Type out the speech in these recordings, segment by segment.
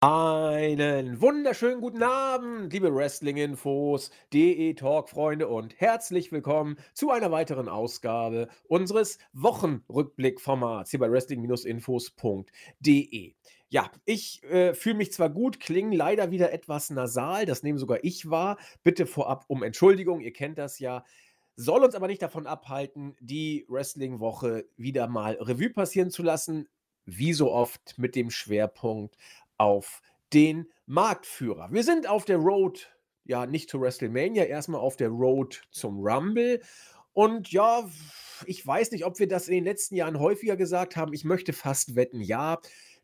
Einen wunderschönen guten Abend, liebe Wrestling-Infos, DE-Talk-Freunde und herzlich willkommen zu einer weiteren Ausgabe unseres Wochenrückblick-Formats hier bei Wrestling-Infos.de. Ja, ich äh, fühle mich zwar gut, klinge leider wieder etwas nasal, das nehme sogar ich wahr. Bitte vorab um Entschuldigung, ihr kennt das ja. Soll uns aber nicht davon abhalten, die Wrestling-Woche wieder mal Revue passieren zu lassen, wie so oft mit dem Schwerpunkt auf den Marktführer. Wir sind auf der Road, ja, nicht zu WrestleMania, erstmal auf der Road zum Rumble. Und ja, ich weiß nicht, ob wir das in den letzten Jahren häufiger gesagt haben. Ich möchte fast wetten, ja.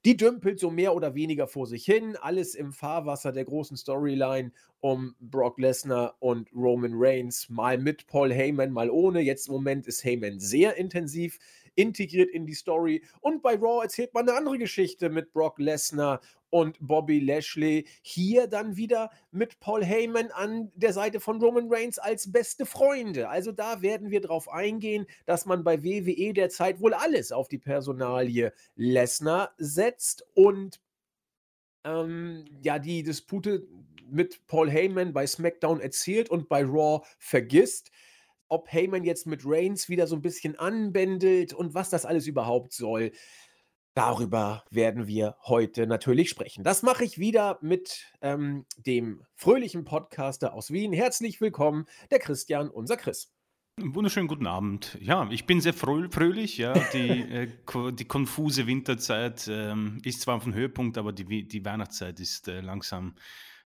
Die dümpelt so mehr oder weniger vor sich hin. Alles im Fahrwasser der großen Storyline um Brock Lesnar und Roman Reigns. Mal mit Paul Heyman, mal ohne. Jetzt im Moment ist Heyman sehr intensiv integriert in die Story. Und bei Raw erzählt man eine andere Geschichte mit Brock Lesnar und Bobby Lashley. Hier dann wieder mit Paul Heyman an der Seite von Roman Reigns als beste Freunde. Also da werden wir drauf eingehen, dass man bei WWE derzeit wohl alles auf die Personalie Lesnar setzt und ähm, ja, die Dispute mit Paul Heyman bei SmackDown erzählt und bei Raw vergisst ob Heyman jetzt mit Reigns wieder so ein bisschen anbändelt und was das alles überhaupt soll. Darüber werden wir heute natürlich sprechen. Das mache ich wieder mit ähm, dem fröhlichen Podcaster aus Wien. Herzlich willkommen, der Christian, unser Chris. Wunderschönen guten Abend. Ja, ich bin sehr fröhlich. Ja, die, äh, die konfuse Winterzeit ähm, ist zwar auf dem Höhepunkt, aber die, die Weihnachtszeit ist äh, langsam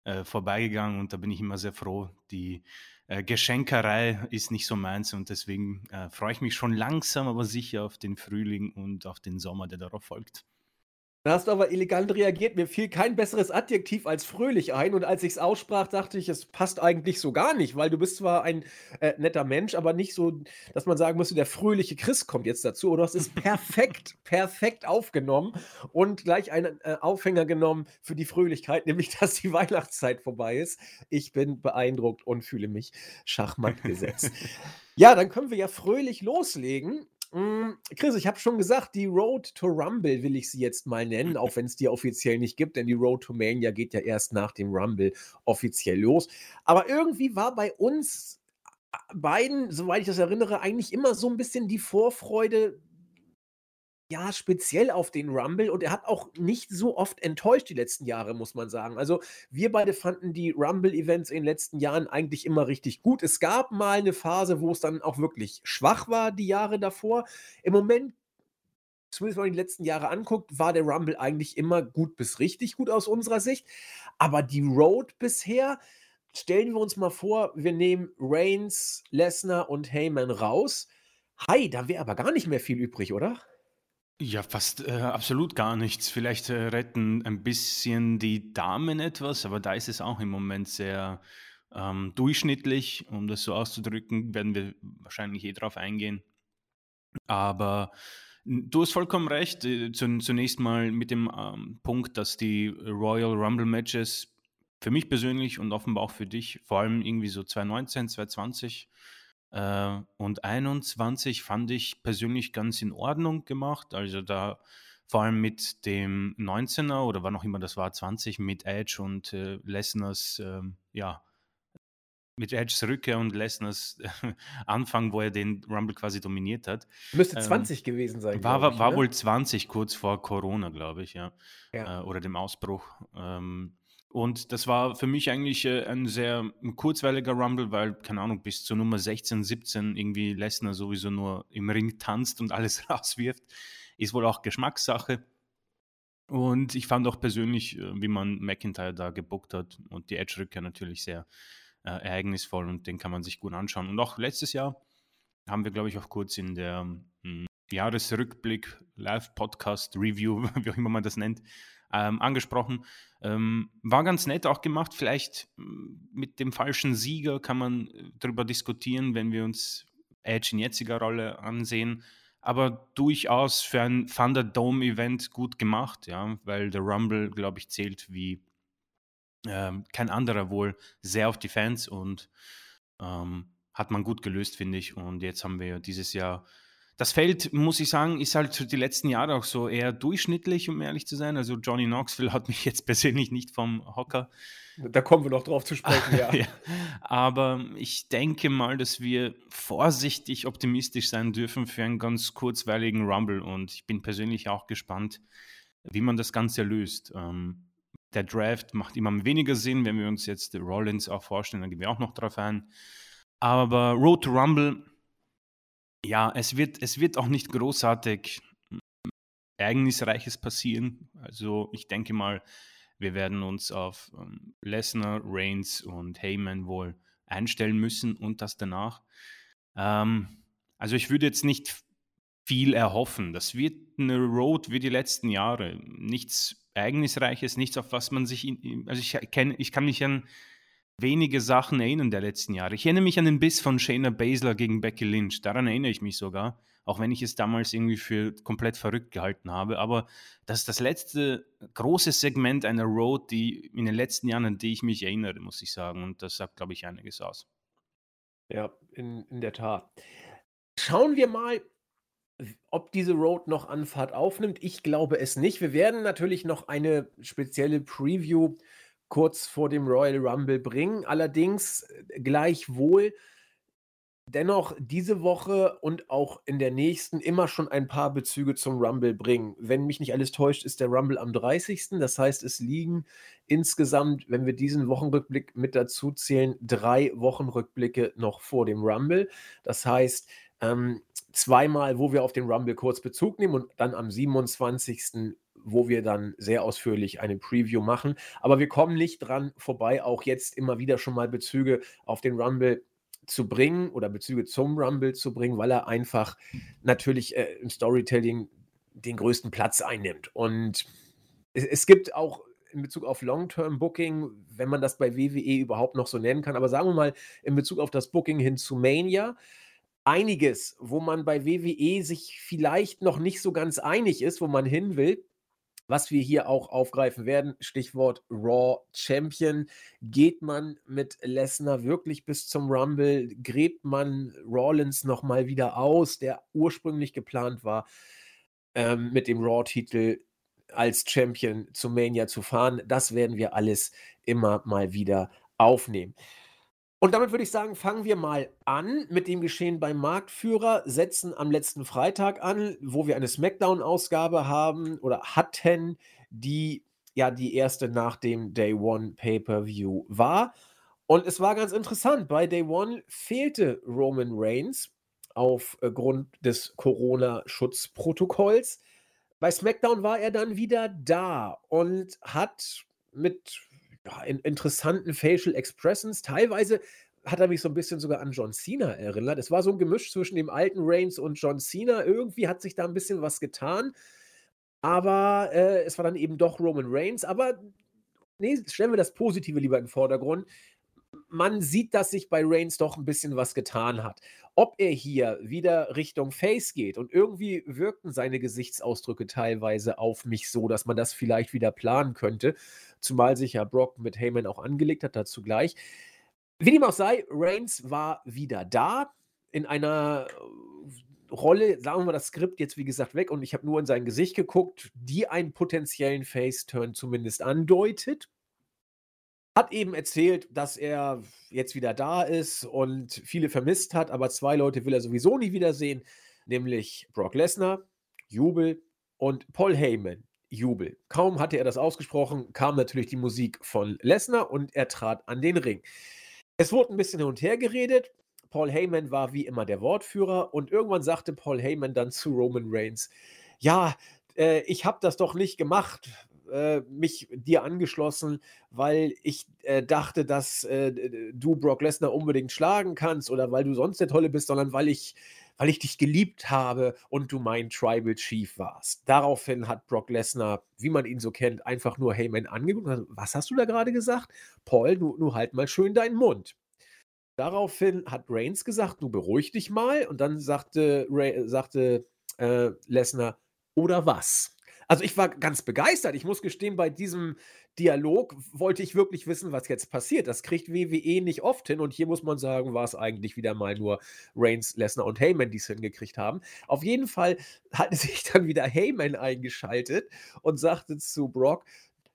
äh, vorbeigegangen und da bin ich immer sehr froh, die äh, Geschenkerei ist nicht so meins und deswegen äh, freue ich mich schon langsam, aber sicher auf den Frühling und auf den Sommer, der darauf folgt. Da hast du aber elegant reagiert. Mir fiel kein besseres Adjektiv als fröhlich ein. Und als ich es aussprach, dachte ich, es passt eigentlich so gar nicht, weil du bist zwar ein äh, netter Mensch, aber nicht so, dass man sagen müsste, der fröhliche Chris kommt jetzt dazu. Oder es ist perfekt, perfekt aufgenommen und gleich einen äh, Aufhänger genommen für die Fröhlichkeit, nämlich, dass die Weihnachtszeit vorbei ist. Ich bin beeindruckt und fühle mich schachmatt gesetzt. ja, dann können wir ja fröhlich loslegen. Hm, Chris, ich habe schon gesagt, die Road to Rumble will ich sie jetzt mal nennen, auch wenn es die offiziell nicht gibt, denn die Road to Mania geht ja erst nach dem Rumble offiziell los. Aber irgendwie war bei uns beiden, soweit ich das erinnere, eigentlich immer so ein bisschen die Vorfreude ja, speziell auf den Rumble und er hat auch nicht so oft enttäuscht die letzten Jahre, muss man sagen. Also, wir beide fanden die Rumble-Events in den letzten Jahren eigentlich immer richtig gut. Es gab mal eine Phase, wo es dann auch wirklich schwach war, die Jahre davor. Im Moment, zumindest wenn man die letzten Jahre anguckt, war der Rumble eigentlich immer gut bis richtig gut aus unserer Sicht. Aber die Road bisher, stellen wir uns mal vor, wir nehmen Reigns, Lesnar und Heyman raus. Hi, da wäre aber gar nicht mehr viel übrig, oder? Ja, fast äh, absolut gar nichts. Vielleicht äh, retten ein bisschen die Damen etwas, aber da ist es auch im Moment sehr ähm, durchschnittlich, um das so auszudrücken, werden wir wahrscheinlich eh drauf eingehen. Aber du hast vollkommen recht. Äh, zunächst mal mit dem ähm, Punkt, dass die Royal Rumble Matches für mich persönlich und offenbar auch für dich, vor allem irgendwie so 2019, 2020, äh, und 21 fand ich persönlich ganz in Ordnung gemacht. Also da vor allem mit dem 19er oder wann auch immer das war, 20 mit Edge und äh, Lesners, äh, ja, mit Edges Rückkehr und Lesners Anfang, wo er den Rumble quasi dominiert hat. Müsste 20 ähm, gewesen sein. War, war, war wohl 20 kurz vor Corona, glaube ich, ja. ja. Äh, oder dem Ausbruch. Ähm, und das war für mich eigentlich äh, ein sehr kurzweiliger Rumble, weil, keine Ahnung, bis zur Nummer 16, 17 irgendwie Lesnar sowieso nur im Ring tanzt und alles rauswirft. Ist wohl auch Geschmackssache. Und ich fand auch persönlich, äh, wie man McIntyre da gebuckt hat und die Edge-Rückkehr natürlich sehr äh, ereignisvoll und den kann man sich gut anschauen. Und auch letztes Jahr haben wir, glaube ich, auch kurz in der hm, Jahresrückblick, Live-Podcast, Review, wie auch immer man das nennt, ähm, angesprochen. Ähm, war ganz nett auch gemacht. Vielleicht mm, mit dem falschen Sieger kann man äh, darüber diskutieren, wenn wir uns Edge in jetziger Rolle ansehen. Aber durchaus für ein Thunderdome-Event gut gemacht, ja, weil der Rumble, glaube ich, zählt wie ähm, kein anderer wohl sehr auf die Fans und ähm, hat man gut gelöst, finde ich. Und jetzt haben wir dieses Jahr das Feld, muss ich sagen, ist halt die letzten Jahre auch so eher durchschnittlich, um ehrlich zu sein. Also Johnny Knoxville hat mich jetzt persönlich nicht vom Hocker. Da kommen wir noch drauf zu sprechen, ja. ja. Aber ich denke mal, dass wir vorsichtig optimistisch sein dürfen für einen ganz kurzweiligen Rumble. Und ich bin persönlich auch gespannt, wie man das Ganze löst. Ähm, der Draft macht immer weniger Sinn, wenn wir uns jetzt Rollins auch vorstellen, dann gehen wir auch noch drauf ein. Aber Road to Rumble, ja, es wird, es wird auch nicht großartig Ereignisreiches passieren. Also ich denke mal, wir werden uns auf ähm, Lesnar, Reigns und Heyman wohl einstellen müssen und das danach. Ähm, also ich würde jetzt nicht viel erhoffen. Das wird eine Road wie die letzten Jahre. Nichts Ereignisreiches, nichts, auf was man sich. In, also ich, kenn, ich kann mich an wenige Sachen erinnern der letzten Jahre. Ich erinnere mich an den Biss von Shayna Baszler gegen Becky Lynch. Daran erinnere ich mich sogar, auch wenn ich es damals irgendwie für komplett verrückt gehalten habe. Aber das ist das letzte große Segment einer Road, die in den letzten Jahren, an die ich mich erinnere, muss ich sagen. Und das sagt, glaube ich, einiges aus. Ja, in, in der Tat. Schauen wir mal, ob diese Road noch Anfahrt aufnimmt. Ich glaube es nicht. Wir werden natürlich noch eine spezielle Preview kurz vor dem Royal Rumble bringen. Allerdings äh, gleichwohl dennoch diese Woche und auch in der nächsten immer schon ein paar Bezüge zum Rumble bringen. Wenn mich nicht alles täuscht, ist der Rumble am 30. Das heißt, es liegen insgesamt, wenn wir diesen Wochenrückblick mit dazu zählen, drei Wochenrückblicke noch vor dem Rumble. Das heißt, ähm, zweimal, wo wir auf den Rumble kurz Bezug nehmen und dann am 27 wo wir dann sehr ausführlich eine Preview machen. Aber wir kommen nicht dran vorbei, auch jetzt immer wieder schon mal Bezüge auf den Rumble zu bringen oder Bezüge zum Rumble zu bringen, weil er einfach natürlich äh, im Storytelling den größten Platz einnimmt. Und es, es gibt auch in Bezug auf Long-Term-Booking, wenn man das bei WWE überhaupt noch so nennen kann, aber sagen wir mal in Bezug auf das Booking hin zu Mania, einiges, wo man bei WWE sich vielleicht noch nicht so ganz einig ist, wo man hin will was wir hier auch aufgreifen werden, Stichwort Raw Champion. Geht man mit Lesnar wirklich bis zum Rumble? Gräbt man Rollins nochmal wieder aus, der ursprünglich geplant war, ähm, mit dem Raw-Titel als Champion zu Mania zu fahren? Das werden wir alles immer mal wieder aufnehmen. Und damit würde ich sagen, fangen wir mal an mit dem Geschehen beim Marktführer, setzen am letzten Freitag an, wo wir eine Smackdown-Ausgabe haben oder hatten, die ja die erste nach dem Day One Pay-Per-View war. Und es war ganz interessant. Bei Day One fehlte Roman Reigns aufgrund des Corona-Schutzprotokolls. Bei SmackDown war er dann wieder da und hat mit ja, in, interessanten Facial Expressions. Teilweise hat er mich so ein bisschen sogar an John Cena erinnert. Es war so ein Gemisch zwischen dem alten Reigns und John Cena. Irgendwie hat sich da ein bisschen was getan. Aber äh, es war dann eben doch Roman Reigns. Aber nee, stellen wir das Positive lieber in den Vordergrund man sieht, dass sich bei Reigns doch ein bisschen was getan hat. Ob er hier wieder Richtung Face geht und irgendwie wirkten seine Gesichtsausdrücke teilweise auf mich so, dass man das vielleicht wieder planen könnte, zumal sich ja Brock mit Heyman auch angelegt hat, dazu gleich. Wie dem auch sei, Reigns war wieder da in einer äh, Rolle, sagen wir mal das Skript jetzt wie gesagt weg und ich habe nur in sein Gesicht geguckt, die einen potenziellen Face-Turn zumindest andeutet hat eben erzählt, dass er jetzt wieder da ist und viele vermisst hat, aber zwei Leute will er sowieso nie wiedersehen, nämlich Brock Lesnar, Jubel und Paul Heyman, Jubel. Kaum hatte er das ausgesprochen, kam natürlich die Musik von Lesnar und er trat an den Ring. Es wurde ein bisschen hin und her geredet. Paul Heyman war wie immer der Wortführer und irgendwann sagte Paul Heyman dann zu Roman Reigns, ja, äh, ich habe das doch nicht gemacht, äh, mich dir angeschlossen, weil ich äh, dachte, dass äh, du Brock Lesnar unbedingt schlagen kannst oder weil du sonst der Tolle bist, sondern weil ich, weil ich dich geliebt habe und du mein Tribal Chief warst. Daraufhin hat Brock Lesnar, wie man ihn so kennt, einfach nur Heyman angeguckt gesagt, was hast du da gerade gesagt? Paul, du, du halt mal schön deinen Mund. Daraufhin hat Reigns gesagt, du beruhig dich mal. Und dann sagte, Ray, sagte äh, Lesnar, oder was? Also ich war ganz begeistert. Ich muss gestehen, bei diesem Dialog wollte ich wirklich wissen, was jetzt passiert. Das kriegt WWE nicht oft hin und hier muss man sagen, war es eigentlich wieder mal nur Reigns, Lesnar und Heyman, die es hingekriegt haben. Auf jeden Fall hatte sich dann wieder Heyman eingeschaltet und sagte zu Brock,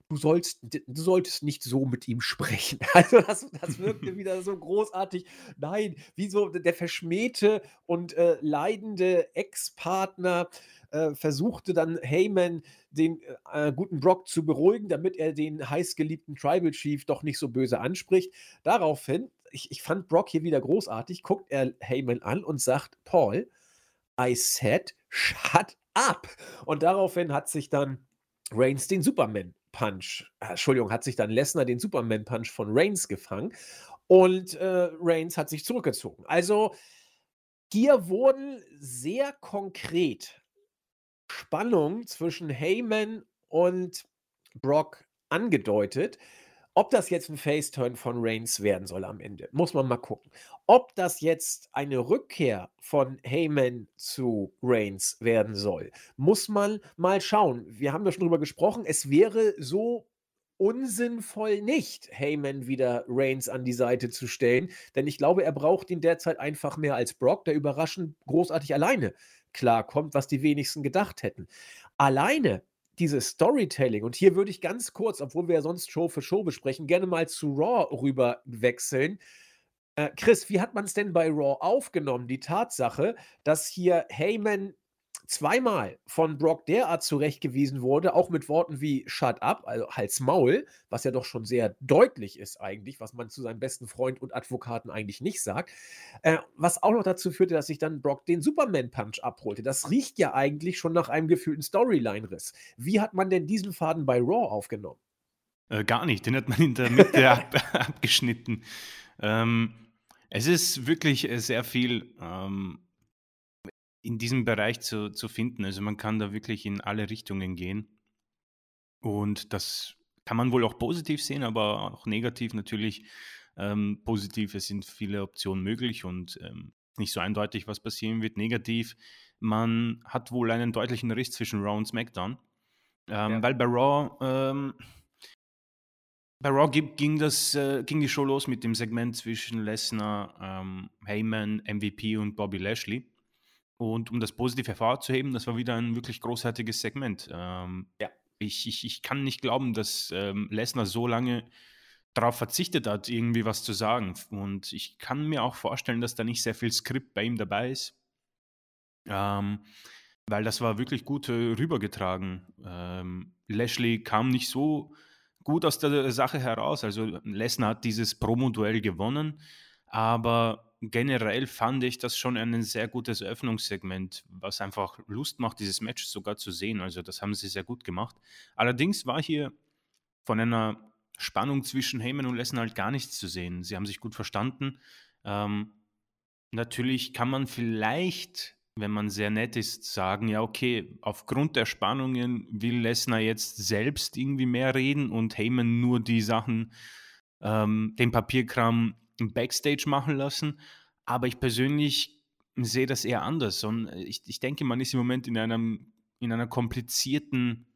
du sollst, du solltest nicht so mit ihm sprechen. Also das, das wirkte wieder so großartig. Nein, wie so der verschmähte und äh, leidende Ex-Partner äh, versuchte dann Heyman den äh, guten Brock zu beruhigen, damit er den heißgeliebten Tribal Chief doch nicht so böse anspricht. Daraufhin, ich, ich fand Brock hier wieder großartig, guckt er Heyman an und sagt, Paul, I said, shut up. Und daraufhin hat sich dann Reigns den Superman Punch, äh, Entschuldigung, hat sich dann Lesnar den Superman Punch von Reigns gefangen und äh, Reigns hat sich zurückgezogen. Also hier wurden sehr konkret Spannung zwischen Heyman und Brock angedeutet. Ob das jetzt ein Face-Turn von Reigns werden soll am Ende, muss man mal gucken. Ob das jetzt eine Rückkehr von Heyman zu Reigns werden soll, muss man mal schauen. Wir haben ja schon drüber gesprochen. Es wäre so unsinnvoll nicht, Heyman wieder Reigns an die Seite zu stellen, denn ich glaube, er braucht ihn derzeit einfach mehr als Brock, der überraschend großartig alleine klarkommt, was die wenigsten gedacht hätten. Alleine dieses Storytelling, und hier würde ich ganz kurz, obwohl wir ja sonst Show für Show besprechen, gerne mal zu Raw rüber wechseln. Äh, Chris, wie hat man es denn bei Raw aufgenommen? Die Tatsache, dass hier Heyman zweimal von Brock derart zurechtgewiesen wurde, auch mit Worten wie Shut up, also Hals Maul, was ja doch schon sehr deutlich ist eigentlich, was man zu seinem besten Freund und Advokaten eigentlich nicht sagt, äh, was auch noch dazu führte, dass sich dann Brock den Superman-Punch abholte. Das riecht ja eigentlich schon nach einem gefühlten Storyline-Riss. Wie hat man denn diesen Faden bei Raw aufgenommen? Äh, gar nicht, den hat man in der Mitte ab, abgeschnitten. Ähm, es ist wirklich äh, sehr viel ähm, in diesem Bereich zu, zu finden. Also man kann da wirklich in alle Richtungen gehen. Und das kann man wohl auch positiv sehen, aber auch negativ natürlich. Ähm, positiv, es sind viele Optionen möglich und ähm, nicht so eindeutig, was passieren wird. Negativ, man hat wohl einen deutlichen Riss zwischen Raw und SmackDown. Ähm, ja. Weil bei Raw, ähm, bei Raw ging, das, äh, ging die Show los mit dem Segment zwischen Lesnar, ähm, Heyman, MVP und Bobby Lashley. Und um das positiv hervorzuheben, das war wieder ein wirklich großartiges Segment. Ähm, ja. ich, ich, ich kann nicht glauben, dass ähm, Lesnar so lange darauf verzichtet hat, irgendwie was zu sagen. Und ich kann mir auch vorstellen, dass da nicht sehr viel Skript bei ihm dabei ist. Ähm, weil das war wirklich gut äh, rübergetragen. Ähm, Lashley kam nicht so gut aus der Sache heraus. Also Lesnar hat dieses Promo-Duell gewonnen, aber generell fand ich das schon ein sehr gutes Eröffnungssegment, was einfach Lust macht, dieses Match sogar zu sehen. Also das haben sie sehr gut gemacht. Allerdings war hier von einer Spannung zwischen Heyman und Lesnar halt gar nichts zu sehen. Sie haben sich gut verstanden. Ähm, natürlich kann man vielleicht, wenn man sehr nett ist, sagen, ja okay, aufgrund der Spannungen will Lesnar jetzt selbst irgendwie mehr reden und Heyman nur die Sachen, ähm, den Papierkram Backstage machen lassen. Aber ich persönlich sehe das eher anders. Und ich, ich denke, man ist im Moment in, einem, in einer komplizierten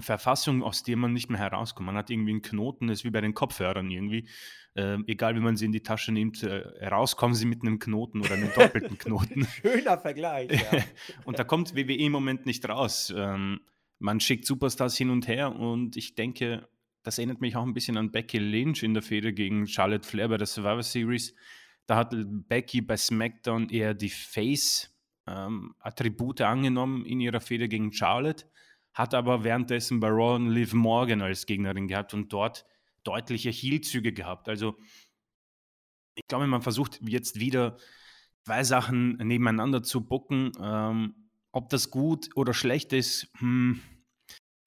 Verfassung, aus der man nicht mehr herauskommt. Man hat irgendwie einen Knoten, das ist wie bei den Kopfhörern irgendwie. Äh, egal wie man sie in die Tasche nimmt, äh, rauskommen sie mit einem Knoten oder einem doppelten Knoten. Schöner Vergleich. Ja. und da kommt WWE im Moment nicht raus. Ähm, man schickt Superstars hin und her und ich denke, das erinnert mich auch ein bisschen an Becky Lynch in der Fehde gegen Charlotte Flair bei der Survivor Series. Da hat Becky bei SmackDown eher die Face-Attribute ähm, angenommen in ihrer Fehde gegen Charlotte, hat aber währenddessen bei Raw Liv Morgan als Gegnerin gehabt und dort deutliche Heel-Züge gehabt. Also ich glaube, man versucht jetzt wieder zwei Sachen nebeneinander zu bucken. Ähm, ob das gut oder schlecht ist, hm,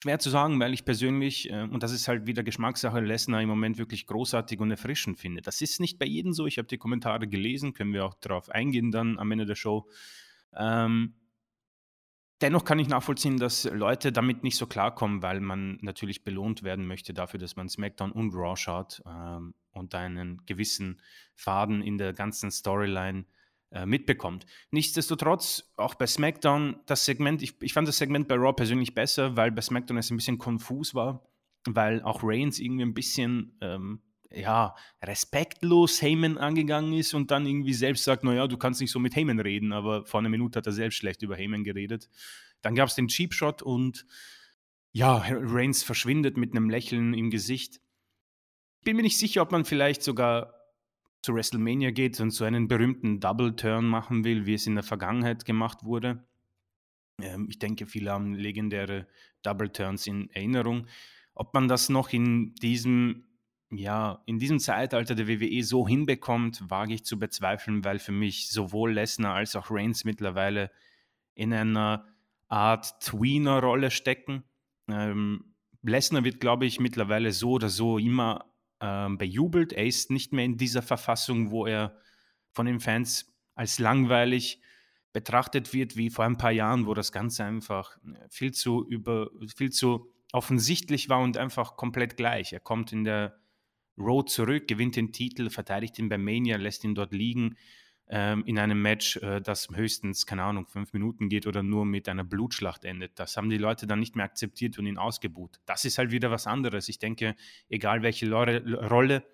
Schwer zu sagen, weil ich persönlich, äh, und das ist halt wieder Geschmackssache, Lesnar im Moment wirklich großartig und erfrischend finde. Das ist nicht bei jedem so. Ich habe die Kommentare gelesen, können wir auch darauf eingehen dann am Ende der Show. Ähm, dennoch kann ich nachvollziehen, dass Leute damit nicht so klarkommen, weil man natürlich belohnt werden möchte dafür, dass man SmackDown und Raw schaut ähm, und einen gewissen Faden in der ganzen Storyline äh, mitbekommt. Nichtsdestotrotz, auch bei SmackDown, das Segment, ich, ich fand das Segment bei Raw persönlich besser, weil bei SmackDown es ein bisschen konfus war. weil auch Reigns irgendwie ein bisschen ähm, ja, respektlos Heyman angegangen ist und dann irgendwie selbst sagt, naja, du kannst nicht so mit Heyman reden, aber vor einer Minute hat er selbst schlecht über Heyman geredet. Dann gab es den Cheap Shot und ja, Reigns verschwindet mit einem Lächeln im Gesicht. Ich bin mir nicht sicher, ob man vielleicht sogar zu WrestleMania geht und so einen berühmten Double Turn machen will, wie es in der Vergangenheit gemacht wurde. Ähm, ich denke, viele haben legendäre Double Turns in Erinnerung. Ob man das noch in diesem, ja, in diesem Zeitalter der WWE so hinbekommt, wage ich zu bezweifeln, weil für mich sowohl Lesnar als auch Reigns mittlerweile in einer Art Tweener-Rolle stecken. Ähm, Lesnar wird, glaube ich, mittlerweile so oder so immer ähm, bejubelt. Er ist nicht mehr in dieser Verfassung, wo er von den Fans als langweilig betrachtet wird, wie vor ein paar Jahren, wo das Ganze einfach äh, viel zu über, viel zu offensichtlich war und einfach komplett gleich. Er kommt in der Road zurück, gewinnt den Titel, verteidigt ihn bei Mania, lässt ihn dort liegen ähm, in einem Match, äh, das höchstens, keine Ahnung, fünf Minuten geht oder nur mit einer Blutschlacht endet. Das haben die Leute dann nicht mehr akzeptiert und ihn ausgebuht. Das ist halt wieder was anderes. Ich denke, egal welche Rolle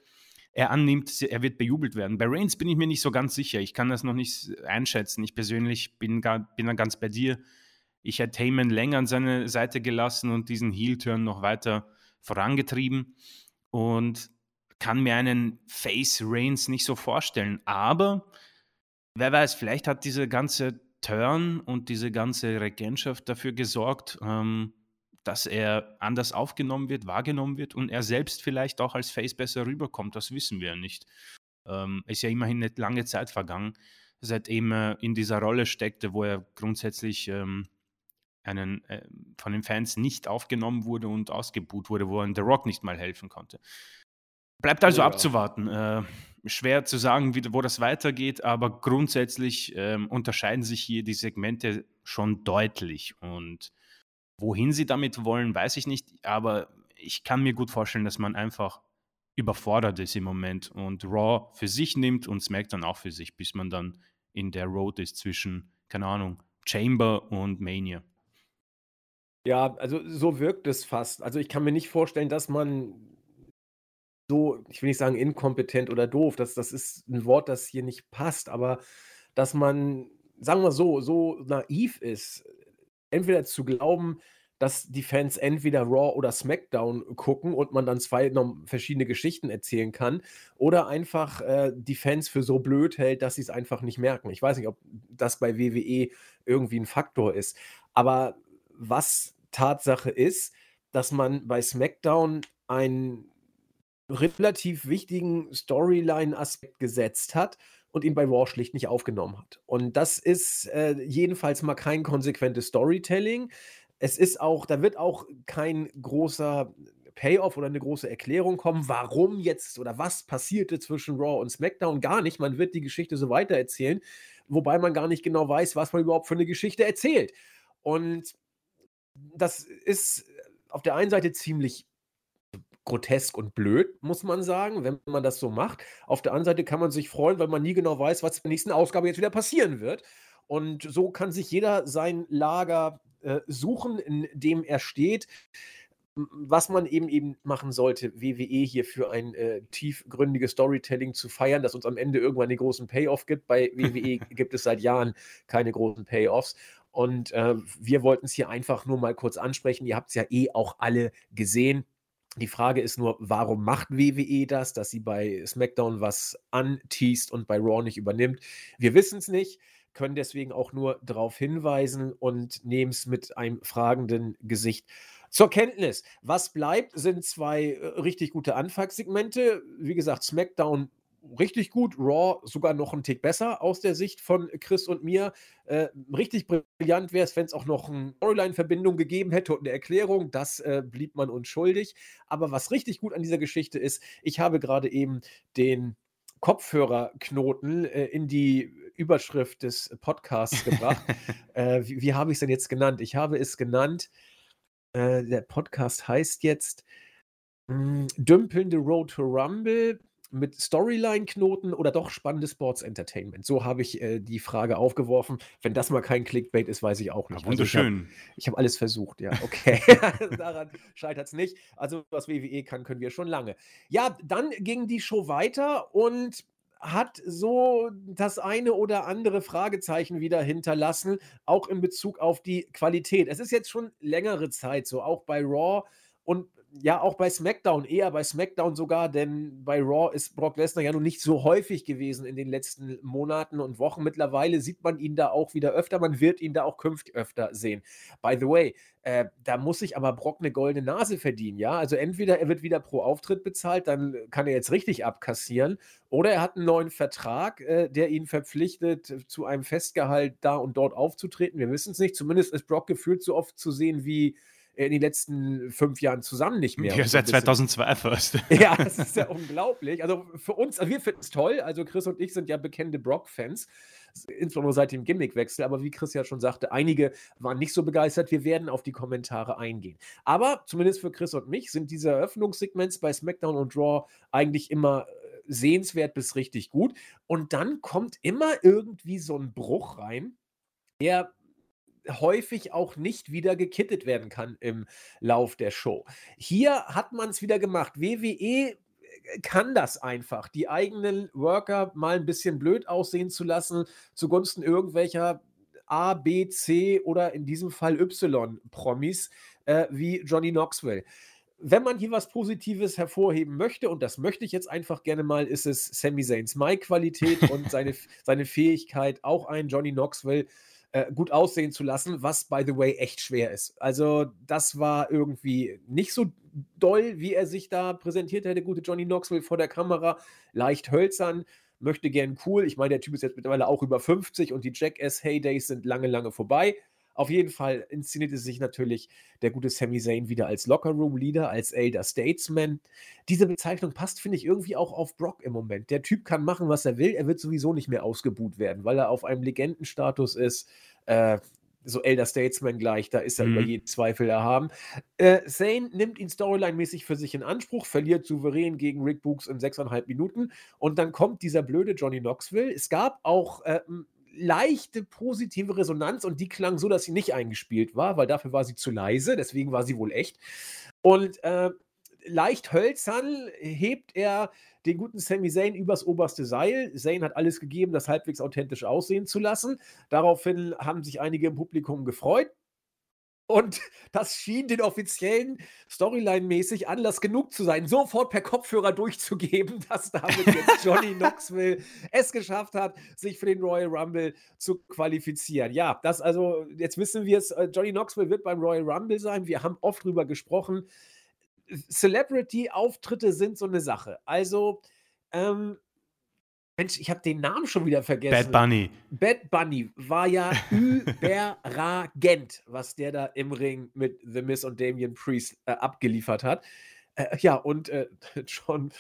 er annimmt, er wird bejubelt werden. Bei Reigns bin ich mir nicht so ganz sicher. Ich kann das noch nicht einschätzen. Ich persönlich bin, gar, bin da ganz bei dir. Ich hätte Heyman länger an seine Seite gelassen und diesen Heel-Turn noch weiter vorangetrieben und kann mir einen Face Reigns nicht so vorstellen. Aber wer weiß, vielleicht hat diese ganze Turn und diese ganze Regentschaft dafür gesorgt, ähm, dass er anders aufgenommen wird, wahrgenommen wird und er selbst vielleicht auch als Face besser rüberkommt. Das wissen wir ja nicht. Ähm, ist ja immerhin nicht lange Zeit vergangen, seitdem er in dieser Rolle steckte, wo er grundsätzlich ähm, einen, äh, von den Fans nicht aufgenommen wurde und ausgebuht wurde, wo er in The Rock nicht mal helfen konnte. Bleibt also ja. abzuwarten. Äh, schwer zu sagen, wie, wo das weitergeht, aber grundsätzlich ähm, unterscheiden sich hier die Segmente schon deutlich. Und wohin sie damit wollen, weiß ich nicht, aber ich kann mir gut vorstellen, dass man einfach überfordert ist im Moment und Raw für sich nimmt und SmackDown auch für sich, bis man dann in der Road ist zwischen, keine Ahnung, Chamber und Mania. Ja, also so wirkt es fast. Also ich kann mir nicht vorstellen, dass man so, ich will nicht sagen inkompetent oder doof, das, das ist ein Wort, das hier nicht passt, aber dass man, sagen wir so, so naiv ist, entweder zu glauben, dass die Fans entweder Raw oder SmackDown gucken und man dann zwei verschiedene Geschichten erzählen kann, oder einfach äh, die Fans für so blöd hält, dass sie es einfach nicht merken. Ich weiß nicht, ob das bei WWE irgendwie ein Faktor ist. Aber was Tatsache ist, dass man bei SmackDown einen relativ wichtigen Storyline-Aspekt gesetzt hat und ihn bei Raw schlicht nicht aufgenommen hat. Und das ist äh, jedenfalls mal kein konsequentes Storytelling. Es ist auch, da wird auch kein großer Payoff oder eine große Erklärung kommen, warum jetzt oder was passierte zwischen Raw und SmackDown. Gar nicht. Man wird die Geschichte so weitererzählen, wobei man gar nicht genau weiß, was man überhaupt für eine Geschichte erzählt. Und das ist auf der einen Seite ziemlich grotesk und blöd, muss man sagen, wenn man das so macht. Auf der anderen Seite kann man sich freuen, weil man nie genau weiß, was in der nächsten Ausgabe jetzt wieder passieren wird. Und so kann sich jeder sein Lager äh, suchen, in dem er steht. Was man eben eben machen sollte, WWE hier für ein äh, tiefgründiges Storytelling zu feiern, das uns am Ende irgendwann den großen Payoff gibt. Bei WWE gibt es seit Jahren keine großen Payoffs. Und äh, wir wollten es hier einfach nur mal kurz ansprechen. Ihr habt es ja eh auch alle gesehen. Die Frage ist nur, warum macht WWE das, dass sie bei SmackDown was anteast und bei Raw nicht übernimmt? Wir wissen es nicht, können deswegen auch nur darauf hinweisen und nehmen es mit einem fragenden Gesicht zur Kenntnis. Was bleibt, sind zwei äh, richtig gute Anfangssegmente. Wie gesagt, SmackDown richtig gut. Raw sogar noch einen Tick besser aus der Sicht von Chris und mir. Äh, richtig brillant wäre es, wenn es auch noch eine Storyline-Verbindung gegeben hätte und eine Erklärung. Das äh, blieb man uns schuldig. Aber was richtig gut an dieser Geschichte ist, ich habe gerade eben den Kopfhörerknoten äh, in die Überschrift des Podcasts gebracht. Äh, wie, wie habe ich es denn jetzt genannt? Ich habe es genannt, äh, der Podcast heißt jetzt hm, Dümpelnde Road to Rumble mit Storyline-Knoten oder doch spannendes Sports-Entertainment? So habe ich äh, die Frage aufgeworfen. Wenn das mal kein Clickbait ist, weiß ich auch nicht. Ja, wunderschön. Also ich habe hab alles versucht, ja, okay. Daran scheitert es nicht. Also, was WWE kann, können wir schon lange. Ja, dann ging die Show weiter und hat so das eine oder andere Fragezeichen wieder hinterlassen, auch in Bezug auf die Qualität. Es ist jetzt schon längere Zeit so, auch bei Raw und ja, auch bei SmackDown, eher bei SmackDown sogar, denn bei Raw ist Brock Lesnar ja nun nicht so häufig gewesen in den letzten Monaten und Wochen. Mittlerweile sieht man ihn da auch wieder öfter, man wird ihn da auch künftig öfter sehen. By the way, äh, da muss sich aber Brock eine goldene Nase verdienen, ja. Also entweder er wird wieder pro Auftritt bezahlt, dann kann er jetzt richtig abkassieren, oder er hat einen neuen Vertrag, äh, der ihn verpflichtet, zu einem Festgehalt da und dort aufzutreten. Wir wissen es nicht. Zumindest ist Brock gefühlt so oft zu sehen wie in den letzten fünf Jahren zusammen nicht mehr. Ja, seit 2002 fast. Ja, das ist ja unglaublich. Also für uns, also wir finden es toll. Also Chris und ich sind ja bekennende Brock-Fans, insbesondere seit dem Gimmickwechsel. Aber wie Chris ja schon sagte, einige waren nicht so begeistert. Wir werden auf die Kommentare eingehen. Aber zumindest für Chris und mich sind diese Eröffnungssegments bei SmackDown und Raw eigentlich immer äh, sehenswert bis richtig gut. Und dann kommt immer irgendwie so ein Bruch rein, der häufig auch nicht wieder gekittet werden kann im Lauf der Show. Hier hat man es wieder gemacht. WWE äh, kann das einfach, die eigenen Worker mal ein bisschen blöd aussehen zu lassen, zugunsten irgendwelcher A, B, C oder in diesem Fall Y-Promis äh, wie Johnny Knoxville. Wenn man hier was Positives hervorheben möchte, und das möchte ich jetzt einfach gerne mal, ist es Sami Zayns Mai-Qualität und seine, seine Fähigkeit, auch einen Johnny Knoxville äh, gut aussehen zu lassen, was by the way echt schwer ist. Also das war irgendwie nicht so doll, wie er sich da präsentiert hätte, gute Johnny Knoxville vor der Kamera, leicht hölzern, möchte gern cool. Ich meine, der Typ ist jetzt mittlerweile auch über 50 und die Jackass Heydays sind lange, lange vorbei. Auf jeden Fall inszenierte sich natürlich der gute Sami Zayn wieder als Lockerroom-Leader, als Elder Statesman. Diese Bezeichnung passt, finde ich, irgendwie auch auf Brock im Moment. Der Typ kann machen, was er will. Er wird sowieso nicht mehr ausgebuht werden, weil er auf einem Legendenstatus ist. Äh, so Elder Statesman gleich, da ist er mhm. über jeden Zweifel erhaben. Äh, Zane nimmt ihn storyline-mäßig für sich in Anspruch, verliert souverän gegen Rick Books in sechseinhalb Minuten und dann kommt dieser blöde Johnny Knoxville. Es gab auch äh, leichte positive Resonanz und die klang so, dass sie nicht eingespielt war, weil dafür war sie zu leise, deswegen war sie wohl echt. Und äh, leicht hölzern hebt er den guten Sami Zayn übers oberste Seil. Zayn hat alles gegeben, das halbwegs authentisch aussehen zu lassen. Daraufhin haben sich einige im Publikum gefreut. Und das schien den offiziellen Storyline-mäßig Anlass genug zu sein, sofort per Kopfhörer durchzugeben, dass damit jetzt Johnny Knoxville es geschafft hat, sich für den Royal Rumble zu qualifizieren. Ja, das also, jetzt wissen wir es, äh, Johnny Knoxville wird beim Royal Rumble sein. Wir haben oft drüber gesprochen. Celebrity-Auftritte sind so eine Sache. Also, ähm, Mensch, ich habe den Namen schon wieder vergessen. Bad Bunny. Bad Bunny war ja überragend, was der da im Ring mit The Miz und Damian Priest äh, abgeliefert hat. Äh, ja, und äh, John,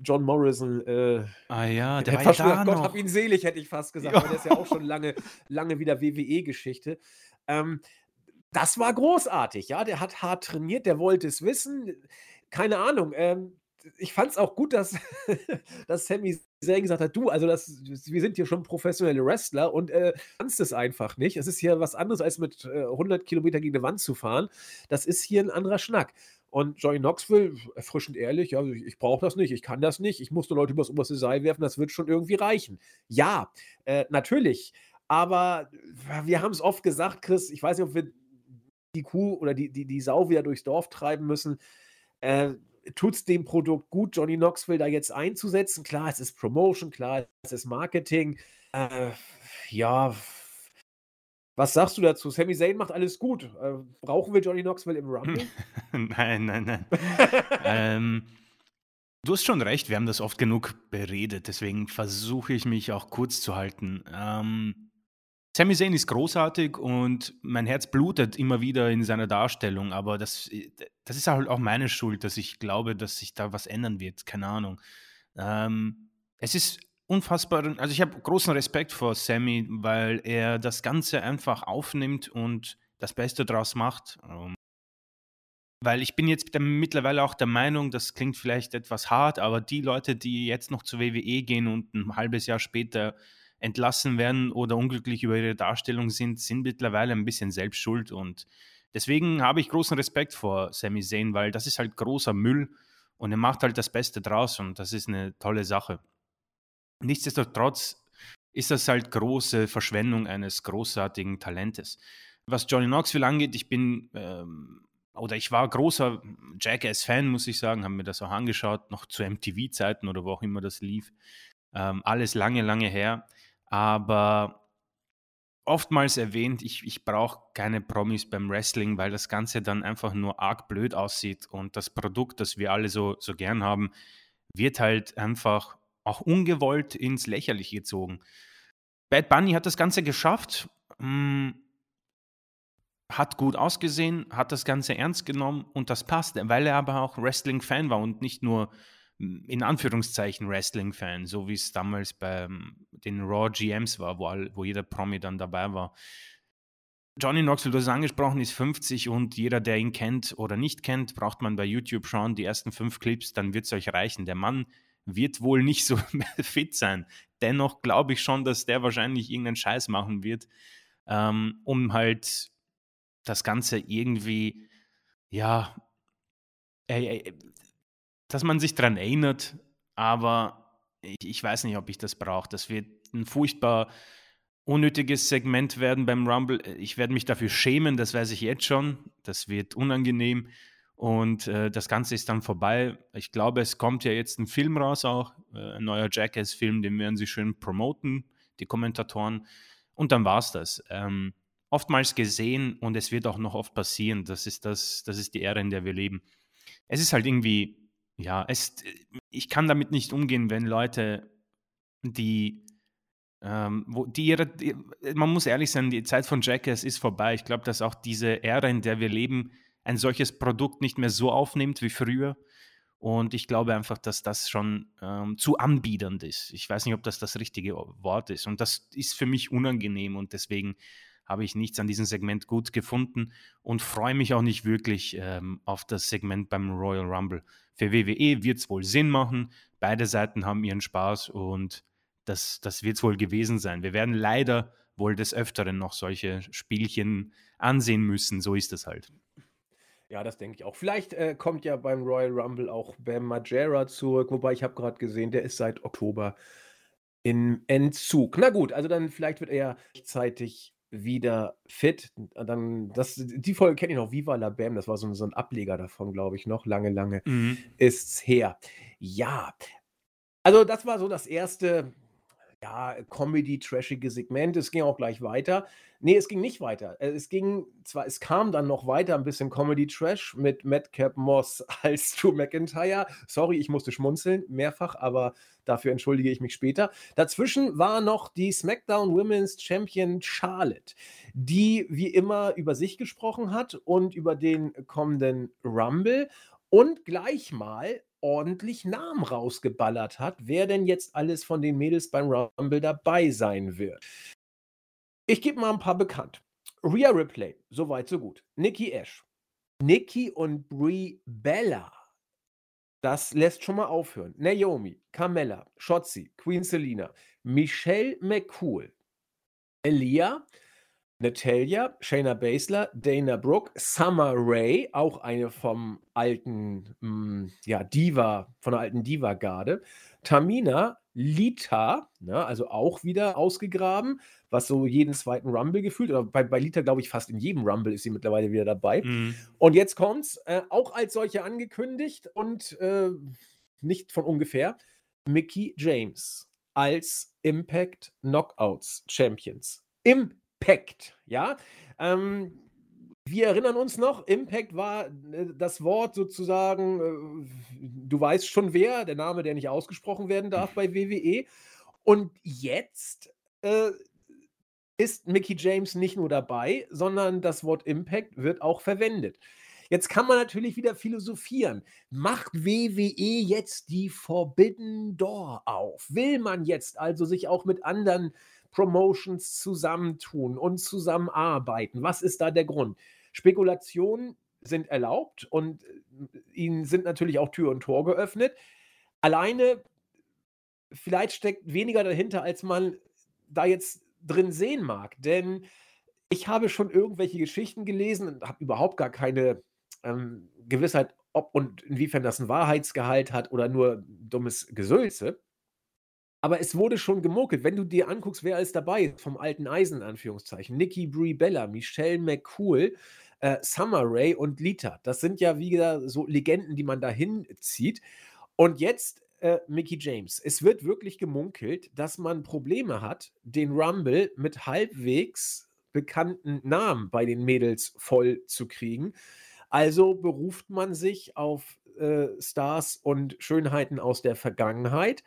John Morrison. Äh, ah ja, der war ja da Gott, noch. hab ihn selig, hätte ich fast gesagt. Ja. der ist ja auch schon lange, lange wieder WWE-Geschichte. Ähm, das war großartig, ja. Der hat hart trainiert, der wollte es wissen. Keine Ahnung. Ähm, ich fand es auch gut, dass, dass Sammy Zayn gesagt hat, du, also das, wir sind hier schon professionelle Wrestler und äh, kannst es einfach nicht. Es ist hier was anderes, als mit äh, 100 Kilometer gegen eine Wand zu fahren. Das ist hier ein anderer Schnack. Und Johnny Knoxville, erfrischend ehrlich, ja, ich, ich brauche das nicht, ich kann das nicht, ich musste Leute übers oberste Seil werfen, das wird schon irgendwie reichen. Ja, äh, natürlich. Aber wir haben es oft gesagt, Chris, ich weiß nicht, ob wir die Kuh oder die, die, die Sau wieder durchs Dorf treiben müssen. Äh, tut es dem Produkt gut, Johnny Knoxville da jetzt einzusetzen? Klar, es ist Promotion, klar, es ist Marketing. Äh, ja, was sagst du dazu? Sami Zayn macht alles gut. Äh, brauchen wir Johnny Knoxville im Rumble? nein, nein, nein. ähm, du hast schon recht, wir haben das oft genug beredet, deswegen versuche ich mich auch kurz zu halten. Ähm, Sami Zayn ist großartig und mein Herz blutet immer wieder in seiner Darstellung, aber das, das ist halt auch meine Schuld, dass ich glaube, dass sich da was ändern wird. Keine Ahnung. Ähm, es ist unfassbar, also ich habe großen Respekt vor Sammy, weil er das Ganze einfach aufnimmt und das Beste draus macht. Ähm, weil ich bin jetzt mittlerweile auch der Meinung, das klingt vielleicht etwas hart, aber die Leute, die jetzt noch zur WWE gehen und ein halbes Jahr später entlassen werden oder unglücklich über ihre Darstellung sind, sind mittlerweile ein bisschen selbst schuld und deswegen habe ich großen Respekt vor Sami Zayn, weil das ist halt großer Müll und er macht halt das Beste draus und das ist eine tolle Sache. Nichtsdestotrotz ist das halt große Verschwendung eines großartigen Talentes. Was Johnny Knoxville angeht, ich bin ähm, oder ich war großer Jackass-Fan, muss ich sagen, habe mir das auch angeschaut, noch zu MTV-Zeiten oder wo auch immer das lief. Ähm, alles lange, lange her. Aber oftmals erwähnt, ich, ich brauche keine Promis beim Wrestling, weil das Ganze dann einfach nur arg blöd aussieht und das Produkt, das wir alle so, so gern haben, wird halt einfach auch ungewollt ins Lächerliche gezogen. Bad Bunny hat das Ganze geschafft, hm, hat gut ausgesehen, hat das Ganze ernst genommen und das passt, weil er aber auch Wrestling-Fan war und nicht nur in Anführungszeichen Wrestling-Fan, so wie es damals bei den Raw GMs war, wo, all, wo jeder Promi dann dabei war. Johnny Knoxville, du hast es angesprochen, ist 50 und jeder, der ihn kennt oder nicht kennt, braucht man bei YouTube schauen, die ersten fünf Clips, dann wird es euch reichen. Der Mann wird wohl nicht so fit sein. Dennoch glaube ich schon, dass der wahrscheinlich irgendeinen Scheiß machen wird, ähm, um halt das Ganze irgendwie, ja, äh, dass man sich daran erinnert, aber ich, ich weiß nicht, ob ich das brauche. Das wird ein furchtbar unnötiges Segment werden beim Rumble. Ich werde mich dafür schämen, das weiß ich jetzt schon. Das wird unangenehm. Und äh, das Ganze ist dann vorbei. Ich glaube, es kommt ja jetzt ein Film raus auch, äh, ein neuer Jackass-Film, den werden sie schön promoten, die Kommentatoren. Und dann war es das. Ähm, oftmals gesehen und es wird auch noch oft passieren. Das ist, das, das ist die Ära, in der wir leben. Es ist halt irgendwie, ja, es, ich kann damit nicht umgehen, wenn Leute, die, ähm, wo die ihre, die, man muss ehrlich sein, die Zeit von Jackass ist vorbei. Ich glaube, dass auch diese Ära, in der wir leben, ein solches Produkt nicht mehr so aufnimmt wie früher. Und ich glaube einfach, dass das schon ähm, zu anbiedernd ist. Ich weiß nicht, ob das das richtige Wort ist. Und das ist für mich unangenehm und deswegen habe ich nichts an diesem Segment gut gefunden und freue mich auch nicht wirklich ähm, auf das Segment beim Royal Rumble. Für WWE wird es wohl Sinn machen. Beide Seiten haben ihren Spaß und das, das wird es wohl gewesen sein. Wir werden leider wohl des Öfteren noch solche Spielchen ansehen müssen. So ist es halt. Ja, das denke ich auch. Vielleicht äh, kommt ja beim Royal Rumble auch Bam Majera zurück, wobei ich habe gerade gesehen, der ist seit Oktober in Entzug. Na gut, also dann vielleicht wird er rechtzeitig wieder fit. Dann, das, die Folge kenne ich noch, Viva la Bam, das war so, so ein Ableger davon, glaube ich, noch lange, lange mhm. ist's her. Ja, also das war so das erste ja, Comedy-trashige Segment. Es ging auch gleich weiter. Nee, es ging nicht weiter. Äh, es ging zwar, es kam dann noch weiter ein bisschen Comedy-Trash mit Madcap Moss als Drew McIntyre. Sorry, ich musste schmunzeln, mehrfach, aber dafür entschuldige ich mich später. Dazwischen war noch die SmackDown Women's Champion Charlotte, die wie immer über sich gesprochen hat und über den kommenden Rumble und gleich mal ordentlich Namen rausgeballert hat, wer denn jetzt alles von den Mädels beim Rumble dabei sein wird. Ich gebe mal ein paar bekannt. Rhea Ripley, soweit so gut. Nikki Ash. Nikki und Brie Bella. Das lässt schon mal aufhören. Naomi, Carmella, Shotzi, Queen Selina, Michelle McCool, Elia, Natalia, Shayna Baszler, Dana Brooke, Summer Rae, auch eine vom alten, mh, hm, ja, Diva, von der alten Diva-Garde, Tamina, Lita, ne, also auch wieder ausgegraben, was so jeden zweiten Rumble gefühlt, oder bei, bei Lita glaube ich fast in jedem Rumble ist sie mittlerweile wieder dabei. Mhm. Und jetzt kommt's, äh, auch als solche angekündigt und äh, nicht von ungefähr, Mickey James als Impact Knockouts Champions. Im Impact, ja. Ähm, wir erinnern uns noch, Impact war äh, das Wort sozusagen, äh, du weißt schon wer, der Name, der nicht ausgesprochen werden darf bei WWE. Und jetzt äh, ist Mickey James nicht nur dabei, sondern das Wort Impact wird auch verwendet. Jetzt kann man natürlich wieder philosophieren. Macht WWE jetzt die Forbidden Door auf? Will man jetzt also sich auch mit anderen Promotions zusammentun und zusammenarbeiten? Was ist da der Grund? Spekulationen sind erlaubt und äh, ihnen sind natürlich auch Tür und Tor geöffnet. Alleine, vielleicht steckt weniger dahinter, als man da jetzt drin sehen mag. Denn ich habe schon irgendwelche Geschichten gelesen und habe überhaupt gar keine ähm, Gewissheit, ob und inwiefern das ein Wahrheitsgehalt hat oder nur dummes Gesülze. Aber es wurde schon gemunkelt, wenn du dir anguckst, wer ist dabei vom alten Eisen, Anführungszeichen. Nikki Brie Bella, Michelle McCool, äh, Summer Ray und Lita. Das sind ja wieder so Legenden, die man da hinzieht. Und jetzt äh, Mickey James. Es wird wirklich gemunkelt, dass man Probleme hat, den Rumble mit halbwegs bekannten Namen bei den Mädels voll zu kriegen. Also beruft man sich auf äh, Stars und Schönheiten aus der Vergangenheit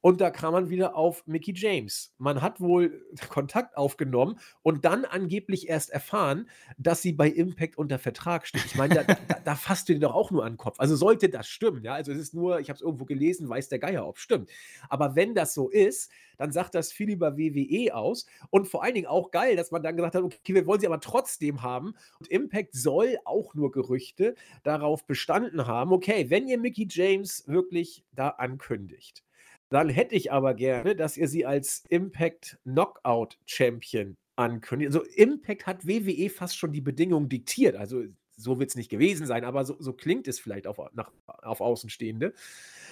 und da kam man wieder auf Mickey James. Man hat wohl Kontakt aufgenommen und dann angeblich erst erfahren, dass sie bei Impact unter Vertrag steht. Ich meine, da, da, da fasst du dir doch auch nur an den Kopf. Also sollte das stimmen, ja. Also es ist nur, ich habe es irgendwo gelesen, weiß der Geier, ob es stimmt. Aber wenn das so ist, dann sagt das viel über WWE aus. Und vor allen Dingen auch geil, dass man dann gesagt hat, okay, wir wollen sie aber trotzdem haben. Und Impact soll auch nur Gerüchte darauf bestanden haben, okay, wenn ihr Mickey James wirklich da ankündigt, dann hätte ich aber gerne, dass ihr sie als Impact Knockout Champion ankündigt. Also Impact hat WWE fast schon die Bedingungen diktiert. Also so wird es nicht gewesen sein, aber so, so, klingt es vielleicht auf, nach, auf Außenstehende.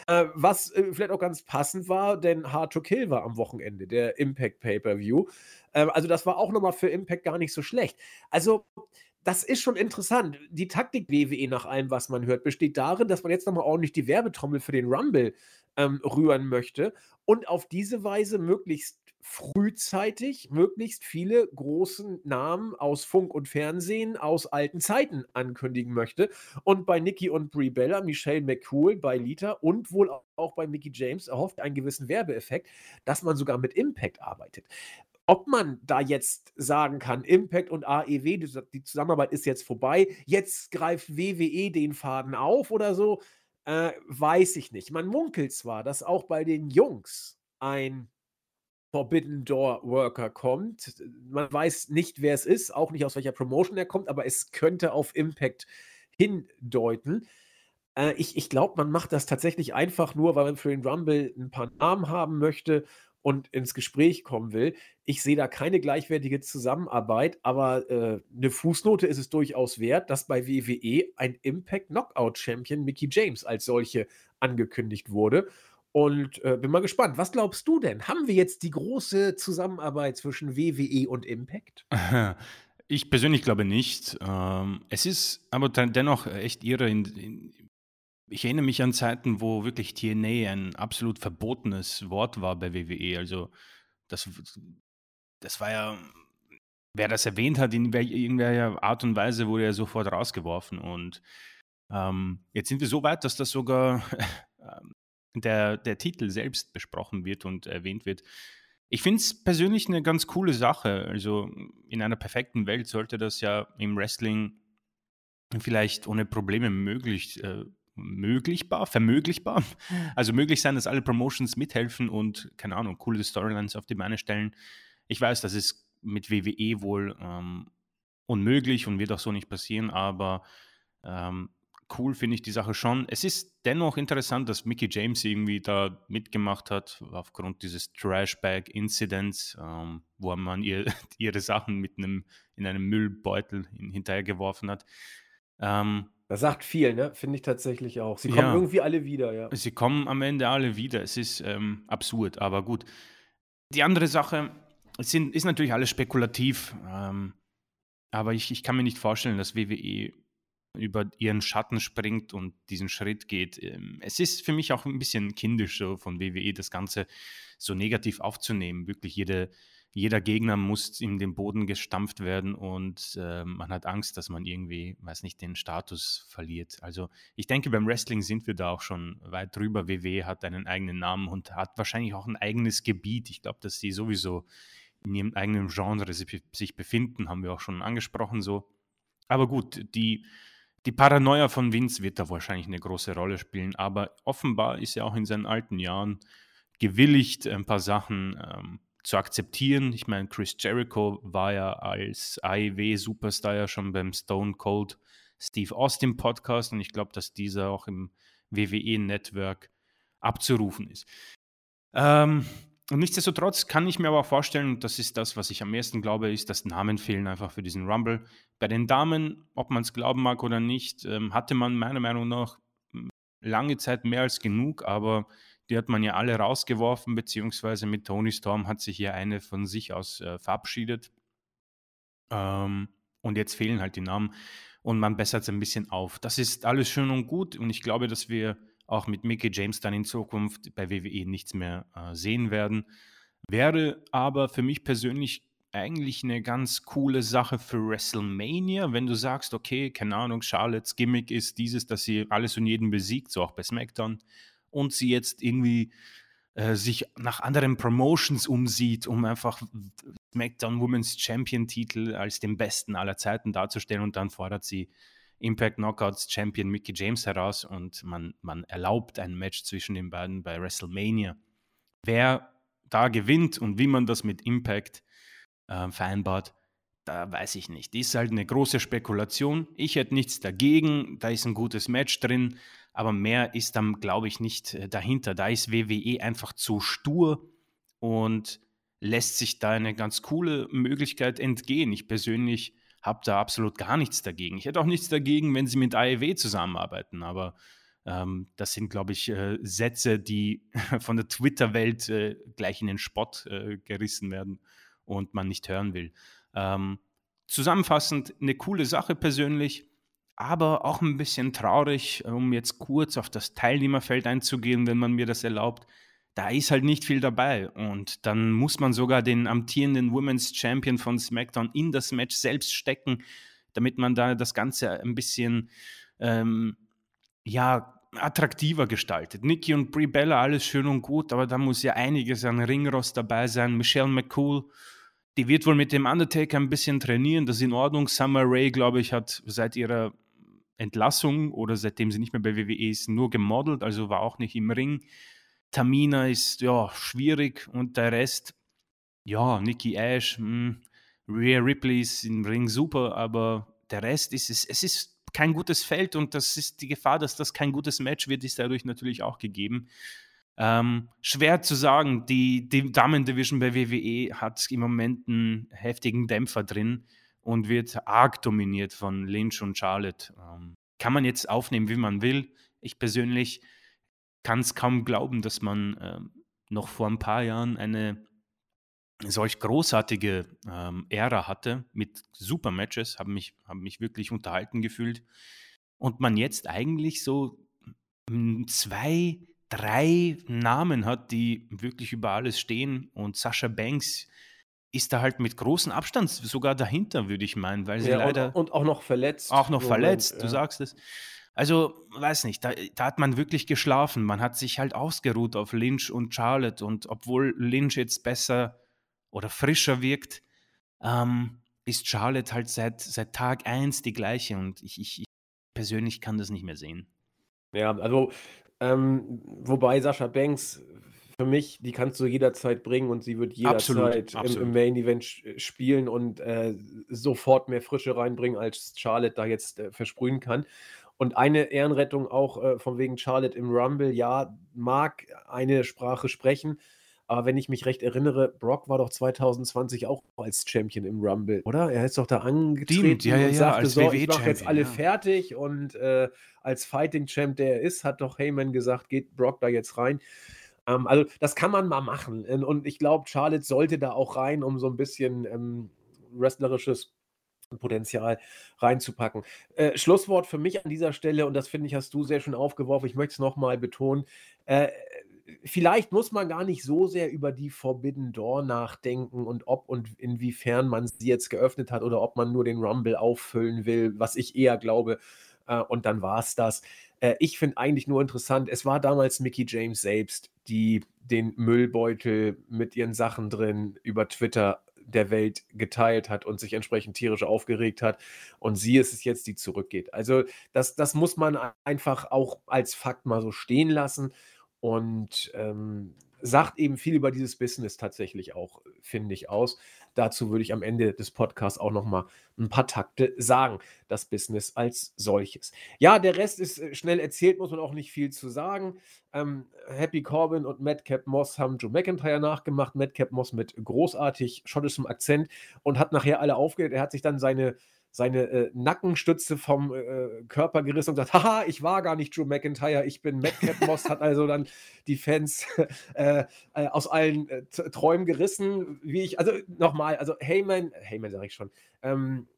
Äh, was äh, vielleicht auch ganz passend war, denn Hard to Kill war am Wochenende, der Impact Pay-Per-View. Äh, also das war auch nochmal für Impact gar nicht so schlecht. Also das ist schon interessant. Die Taktik WWE nach allem, was man hört, besteht darin, dass man jetzt nochmal ordentlich die Werbetrommel für den Rumble ähm, rühren möchte und auf diese Weise möglichst frühzeitig möglichst viele großen Namen aus Funk und Fernsehen aus alten Zeiten ankündigen möchte. Und bei Nikki und Brie Bella, Michelle McCool, bei Lita und wohl auch bei Mickey James erhofft einen gewissen Werbeeffekt, dass man sogar mit Impact arbeitet. Ob man da jetzt sagen kann, Impact und AEW, die Zusammenarbeit ist jetzt vorbei, jetzt greift WWE den Faden auf oder so, äh, weiß ich nicht. Man munkelt zwar, dass auch bei den Jungs ein Forbidden Door Worker kommt. Man weiß nicht, wer es ist, auch nicht aus welcher Promotion er kommt, aber es könnte auf Impact hindeuten. Äh, ich ich glaube, man macht das tatsächlich einfach nur, weil man für den Rumble ein paar Namen haben möchte und ins Gespräch kommen will. Ich sehe da keine gleichwertige Zusammenarbeit, aber äh, eine Fußnote ist es durchaus wert, dass bei WWE ein Impact Knockout Champion Mickey James als solche angekündigt wurde. Und äh, bin mal gespannt. Was glaubst du denn? Haben wir jetzt die große Zusammenarbeit zwischen WWE und Impact? Ich persönlich glaube nicht. Ähm, es ist aber dennoch echt irre, in, in, ich erinnere mich an Zeiten, wo wirklich TNA ein absolut verbotenes Wort war bei WWE. Also das, das war ja, wer das erwähnt hat, in irgendeiner Art und Weise wurde er sofort rausgeworfen. Und ähm, jetzt sind wir so weit, dass das sogar ähm, der, der Titel selbst besprochen wird und erwähnt wird. Ich finde es persönlich eine ganz coole Sache. Also in einer perfekten Welt sollte das ja im Wrestling vielleicht ohne Probleme möglich äh, möglichbar, vermöglichbar. Also möglich sein, dass alle Promotions mithelfen und, keine Ahnung, coole Storylines auf die Beine stellen. Ich weiß, das ist mit WWE wohl ähm, unmöglich und wird auch so nicht passieren, aber ähm, cool finde ich die Sache schon. Es ist dennoch interessant, dass Mickey James irgendwie da mitgemacht hat, aufgrund dieses Trashbag-Incidents, ähm, wo man ihr, ihre Sachen mit einem, in einem Müllbeutel hinterhergeworfen hat. Ähm, das sagt viel, ne? Finde ich tatsächlich auch. Sie kommen ja. irgendwie alle wieder, ja. Sie kommen am Ende alle wieder. Es ist ähm, absurd, aber gut. Die andere Sache sind, ist natürlich alles spekulativ, ähm, aber ich, ich kann mir nicht vorstellen, dass WWE über ihren Schatten springt und diesen Schritt geht. Ähm, es ist für mich auch ein bisschen kindisch so von WWE, das Ganze so negativ aufzunehmen. Wirklich jede jeder Gegner muss in den Boden gestampft werden und äh, man hat Angst, dass man irgendwie, weiß nicht, den Status verliert. Also ich denke, beim Wrestling sind wir da auch schon weit drüber. WW hat einen eigenen Namen und hat wahrscheinlich auch ein eigenes Gebiet. Ich glaube, dass sie sowieso in ihrem eigenen Genre sich befinden, haben wir auch schon angesprochen so. Aber gut, die, die Paranoia von Vince wird da wahrscheinlich eine große Rolle spielen, aber offenbar ist er auch in seinen alten Jahren gewilligt, ein paar Sachen ähm, zu akzeptieren. Ich meine, Chris Jericho war ja als AEW-Superstar ja schon beim Stone Cold Steve Austin Podcast und ich glaube, dass dieser auch im WWE-Network abzurufen ist. Ähm, und nichtsdestotrotz kann ich mir aber auch vorstellen, und das ist das, was ich am ersten glaube, ist, dass Namen fehlen einfach für diesen Rumble. Bei den Damen, ob man es glauben mag oder nicht, ähm, hatte man meiner Meinung nach hm, lange Zeit mehr als genug, aber die hat man ja alle rausgeworfen, beziehungsweise mit Tony Storm hat sich ja eine von sich aus äh, verabschiedet. Ähm, und jetzt fehlen halt die Namen und man bessert es ein bisschen auf. Das ist alles schön und gut und ich glaube, dass wir auch mit Mickey James dann in Zukunft bei WWE nichts mehr äh, sehen werden. Wäre aber für mich persönlich eigentlich eine ganz coole Sache für WrestleMania, wenn du sagst, okay, keine Ahnung, Charlottes Gimmick ist dieses, dass sie alles und jeden besiegt, so auch bei SmackDown, und sie jetzt irgendwie äh, sich nach anderen Promotions umsieht, um einfach SmackDown Women's Champion Titel als den besten aller Zeiten darzustellen und dann fordert sie Impact Knockouts Champion Mickey James heraus und man, man erlaubt ein Match zwischen den beiden bei WrestleMania. Wer da gewinnt und wie man das mit Impact äh, vereinbart, da weiß ich nicht. Ist halt eine große Spekulation. Ich hätte nichts dagegen. Da ist ein gutes Match drin, aber mehr ist dann, glaube ich, nicht äh, dahinter. Da ist WWE einfach zu stur und lässt sich da eine ganz coole Möglichkeit entgehen. Ich persönlich habe da absolut gar nichts dagegen. Ich hätte auch nichts dagegen, wenn sie mit AEW zusammenarbeiten, aber ähm, das sind, glaube ich, äh, Sätze, die von der Twitter-Welt äh, gleich in den Spott äh, gerissen werden und man nicht hören will. Ähm, zusammenfassend eine coole Sache persönlich, aber auch ein bisschen traurig, um jetzt kurz auf das Teilnehmerfeld einzugehen, wenn man mir das erlaubt da ist halt nicht viel dabei. Und dann muss man sogar den amtierenden Women's Champion von SmackDown in das Match selbst stecken, damit man da das Ganze ein bisschen ähm, ja, attraktiver gestaltet. Nikki und Brie Bella, alles schön und gut, aber da muss ja einiges an Ringrost dabei sein. Michelle McCool, die wird wohl mit dem Undertaker ein bisschen trainieren, das ist in Ordnung. Summer Rae, glaube ich, hat seit ihrer Entlassung oder seitdem sie nicht mehr bei WWE ist, nur gemodelt, also war auch nicht im Ring. Tamina ist ja schwierig und der Rest, ja, Nikki Ash, mh, hm, Rhea Ripley ist im Ring super, aber der Rest ist es, es ist kein gutes Feld und das ist die Gefahr, dass das kein gutes Match wird, ist dadurch natürlich auch gegeben. Ähm, schwer zu sagen, die, die Damen-Division bei WWE hat im Moment einen heftigen Dämpfer drin und wird arg dominiert von Lynch und Charlotte. Ähm, kann man jetzt aufnehmen, wie man will. Ich persönlich kann es kaum glauben, dass man äh, noch vor ein paar Jahren eine solch großartige ähm, Ära hatte mit super Matches, habe mich, hab mich wirklich unterhalten gefühlt. Und man jetzt eigentlich so hm, zwei, drei Namen hat, die wirklich über alles stehen. Und Sascha Banks ist da halt mit großem Abstand sogar dahinter, würde ich meinen, weil sie ja, leider. Und, und, auch noch verletzt. Auch noch verletzt, Moment, du ja. sagst es. Also, weiß nicht, da, da, hat man wirklich geschlafen. Man hat sich halt ausgeruht auf Lynch und Charlotte. Und obwohl Lynch jetzt besser oder frischer wirkt, ähm, ist Charlotte halt seit, seit Tag 1 die gleiche. Und ich, ich, ich, persönlich kann das nicht mehr sehen. Ja, also, ähm, wobei Sascha Banks für mich, die kannst du jederzeit bringen und sie wird jederzeit im, im, Main Event spielen und äh, sofort mehr Frische reinbringen, als Charlotte da jetzt äh, versprühen kann. Und eine Ehrenrettung auch äh, von wegen Charlotte im Rumble, ja, mag eine Sprache sprechen. Aber wenn ich mich recht erinnere, Brock war doch 2020 auch als Champion im Rumble, oder? Er ist doch da angetreten ja, ja, und ja, sagte, als so, ich mache jetzt alle ja. fertig. Und äh, als Fighting Champ, der er ist, hat doch Heyman gesagt, geht Brock da jetzt rein. Ähm, also das kann man mal machen. Und ich glaube, Charlotte sollte da auch rein, um so ein bisschen ähm, wrestlerisches Potenzial reinzupacken. Äh, Schlusswort für mich an dieser Stelle, und das finde ich, hast du sehr schön aufgeworfen, ich möchte es nochmal betonen. Äh, vielleicht muss man gar nicht so sehr über die Forbidden Door nachdenken und ob und inwiefern man sie jetzt geöffnet hat oder ob man nur den Rumble auffüllen will, was ich eher glaube. Äh, und dann war es das. Äh, ich finde eigentlich nur interessant, es war damals Mickey James selbst, die den Müllbeutel mit ihren Sachen drin über Twitter der Welt geteilt hat und sich entsprechend tierisch aufgeregt hat. Und sie ist es jetzt, die zurückgeht. Also das, das muss man einfach auch als Fakt mal so stehen lassen. Und ähm, sagt eben viel über dieses Business tatsächlich auch, finde ich, aus. Dazu würde ich am Ende des Podcasts auch noch mal ein paar Takte sagen, das Business als solches. Ja, der Rest ist äh, schnell erzählt, muss man auch nicht viel zu sagen. Ähm, Happy Corbin und Madcap Moss haben Joe McIntyre nachgemacht. Madcap Moss mit großartig schottischem Akzent und hat nachher alle aufgeregt. Er hat sich dann seine seine äh, Nackenstütze vom äh, Körper gerissen und gesagt, haha, ich war gar nicht Drew McIntyre, ich bin Madcap Moss, hat also dann die Fans äh, äh, aus allen äh, Träumen gerissen, wie ich, also nochmal, also Heyman, Heyman sage ich schon, ähm,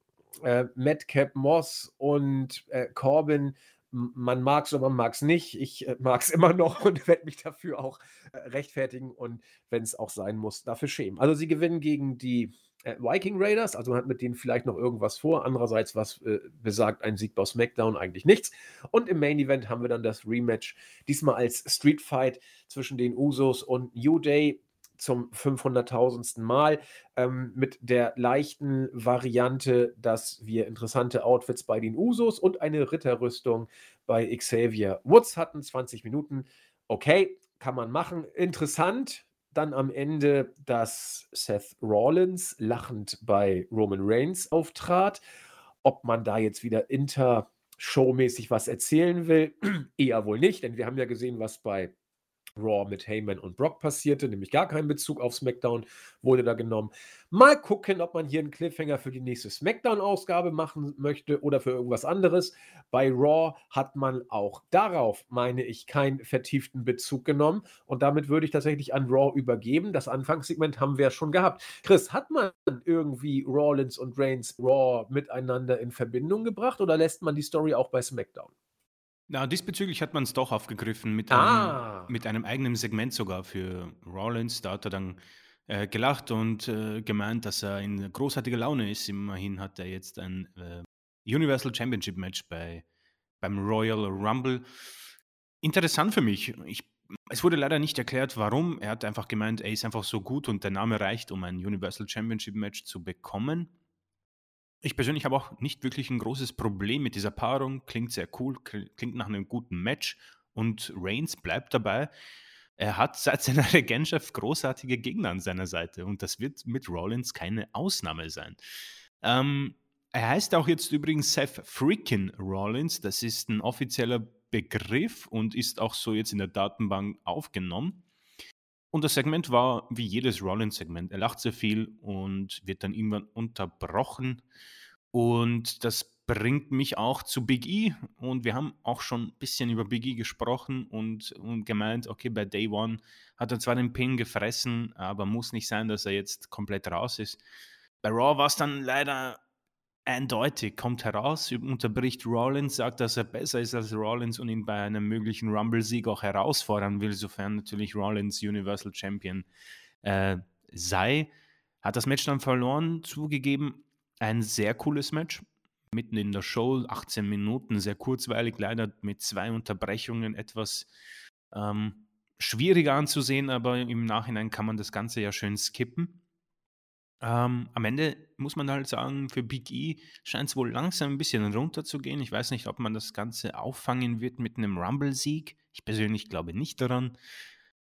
äh, Madcap Moss und Corbin, man mag es oder man mag es nicht. Ich mag es immer noch und werde mich dafür auch rechtfertigen und wenn es auch sein muss, dafür schämen. Also sie gewinnen gegen die äh, Viking Raiders, also man hat mit denen vielleicht noch irgendwas vor. Andererseits, was äh, besagt ein Sieg bei SmackDown eigentlich nichts. Und im Main Event haben wir dann das Rematch, diesmal als Street Fight zwischen den Usos und New Day zum 500.000. Mal ähm, mit der leichten Variante, dass wir interessante Outfits bei den Usos und eine Ritterrüstung bei Xavier Woods hatten. 20 Minuten. Okay, kann man machen. Interessant, dann am Ende, dass Seth Rollins lachend bei Roman Reigns auftrat. Ob man da jetzt wieder inter-showmäßig was erzählen will, eher wohl nicht, denn wir haben ja gesehen, was bei Raw mit Heyman und Brock passierte, nämlich gar kein Bezug auf SmackDown wurde da genommen. Mal gucken, ob man hier einen Cliffhanger für die nächste SmackDown-Ausgabe machen möchte oder für irgendwas anderes. Bei Raw hat man auch darauf, meine ich, keinen vertieften Bezug genommen und damit würde ich tatsächlich an Raw übergeben. Das Anfangssegment haben wir ja schon gehabt. Chris, hat man irgendwie Rollins und Reigns Raw miteinander in Verbindung gebracht oder lässt man die Story auch bei SmackDown? Na, diesbezüglich hat man es doch aufgegriffen mit einem, Ah. mit einem eigenen Segment sogar für Rollins. Da hat er dann äh, gelacht und äh, gemeint, dass er in großartiger Laune ist. Immerhin hat er jetzt ein äh, Universal Championship Match bei, beim Royal Rumble. Interessant für mich. Ich, es wurde leider nicht erklärt, warum. Er hat einfach gemeint, er ist einfach so gut und der Name reicht, um ein Universal Championship Match zu bekommen. Ich persönlich habe auch nicht wirklich ein großes Problem mit dieser Paarung. Klingt sehr cool, klingt nach einem guten Match. Und Reigns bleibt dabei. Er hat seit seiner Regentschaft großartige Gegner an seiner Seite. Und das wird mit Rollins keine Ausnahme sein. Ähm, er heißt auch jetzt übrigens Seth Freakin Rollins. Das ist ein offizieller Begriff und ist auch so jetzt in der Datenbank aufgenommen. Und das Segment war wie jedes Rollins-Segment. Er lacht sehr viel und wird dann irgendwann unterbrochen. Und das bringt mich auch zu Big E. Und wir haben auch schon ein bisschen über Big E gesprochen und, und gemeint, okay, bei Day One hat er zwar den Pin gefressen, aber muss nicht sein, dass er jetzt komplett raus ist. Bei Raw war es dann leider eindeutig, kommt heraus, unterbricht Rollins, sagt, dass er besser ist als Rollins und ihn bei einem möglichen Rumble-Sieg auch herausfordern will, sofern natürlich Rollins Universal Champion äh, sei. Hat das Match dann verloren, zugegeben. Ein sehr cooles Match, mitten in der Show, 18 Minuten, sehr kurzweilig, leider mit zwei Unterbrechungen etwas ähm, schwieriger anzusehen, aber im Nachhinein kann man das Ganze ja schön skippen. Ähm, am Ende muss man halt sagen, für Big E scheint es wohl langsam ein bisschen runterzugehen. Ich weiß nicht, ob man das Ganze auffangen wird mit einem Rumble-Sieg. Ich persönlich glaube nicht daran.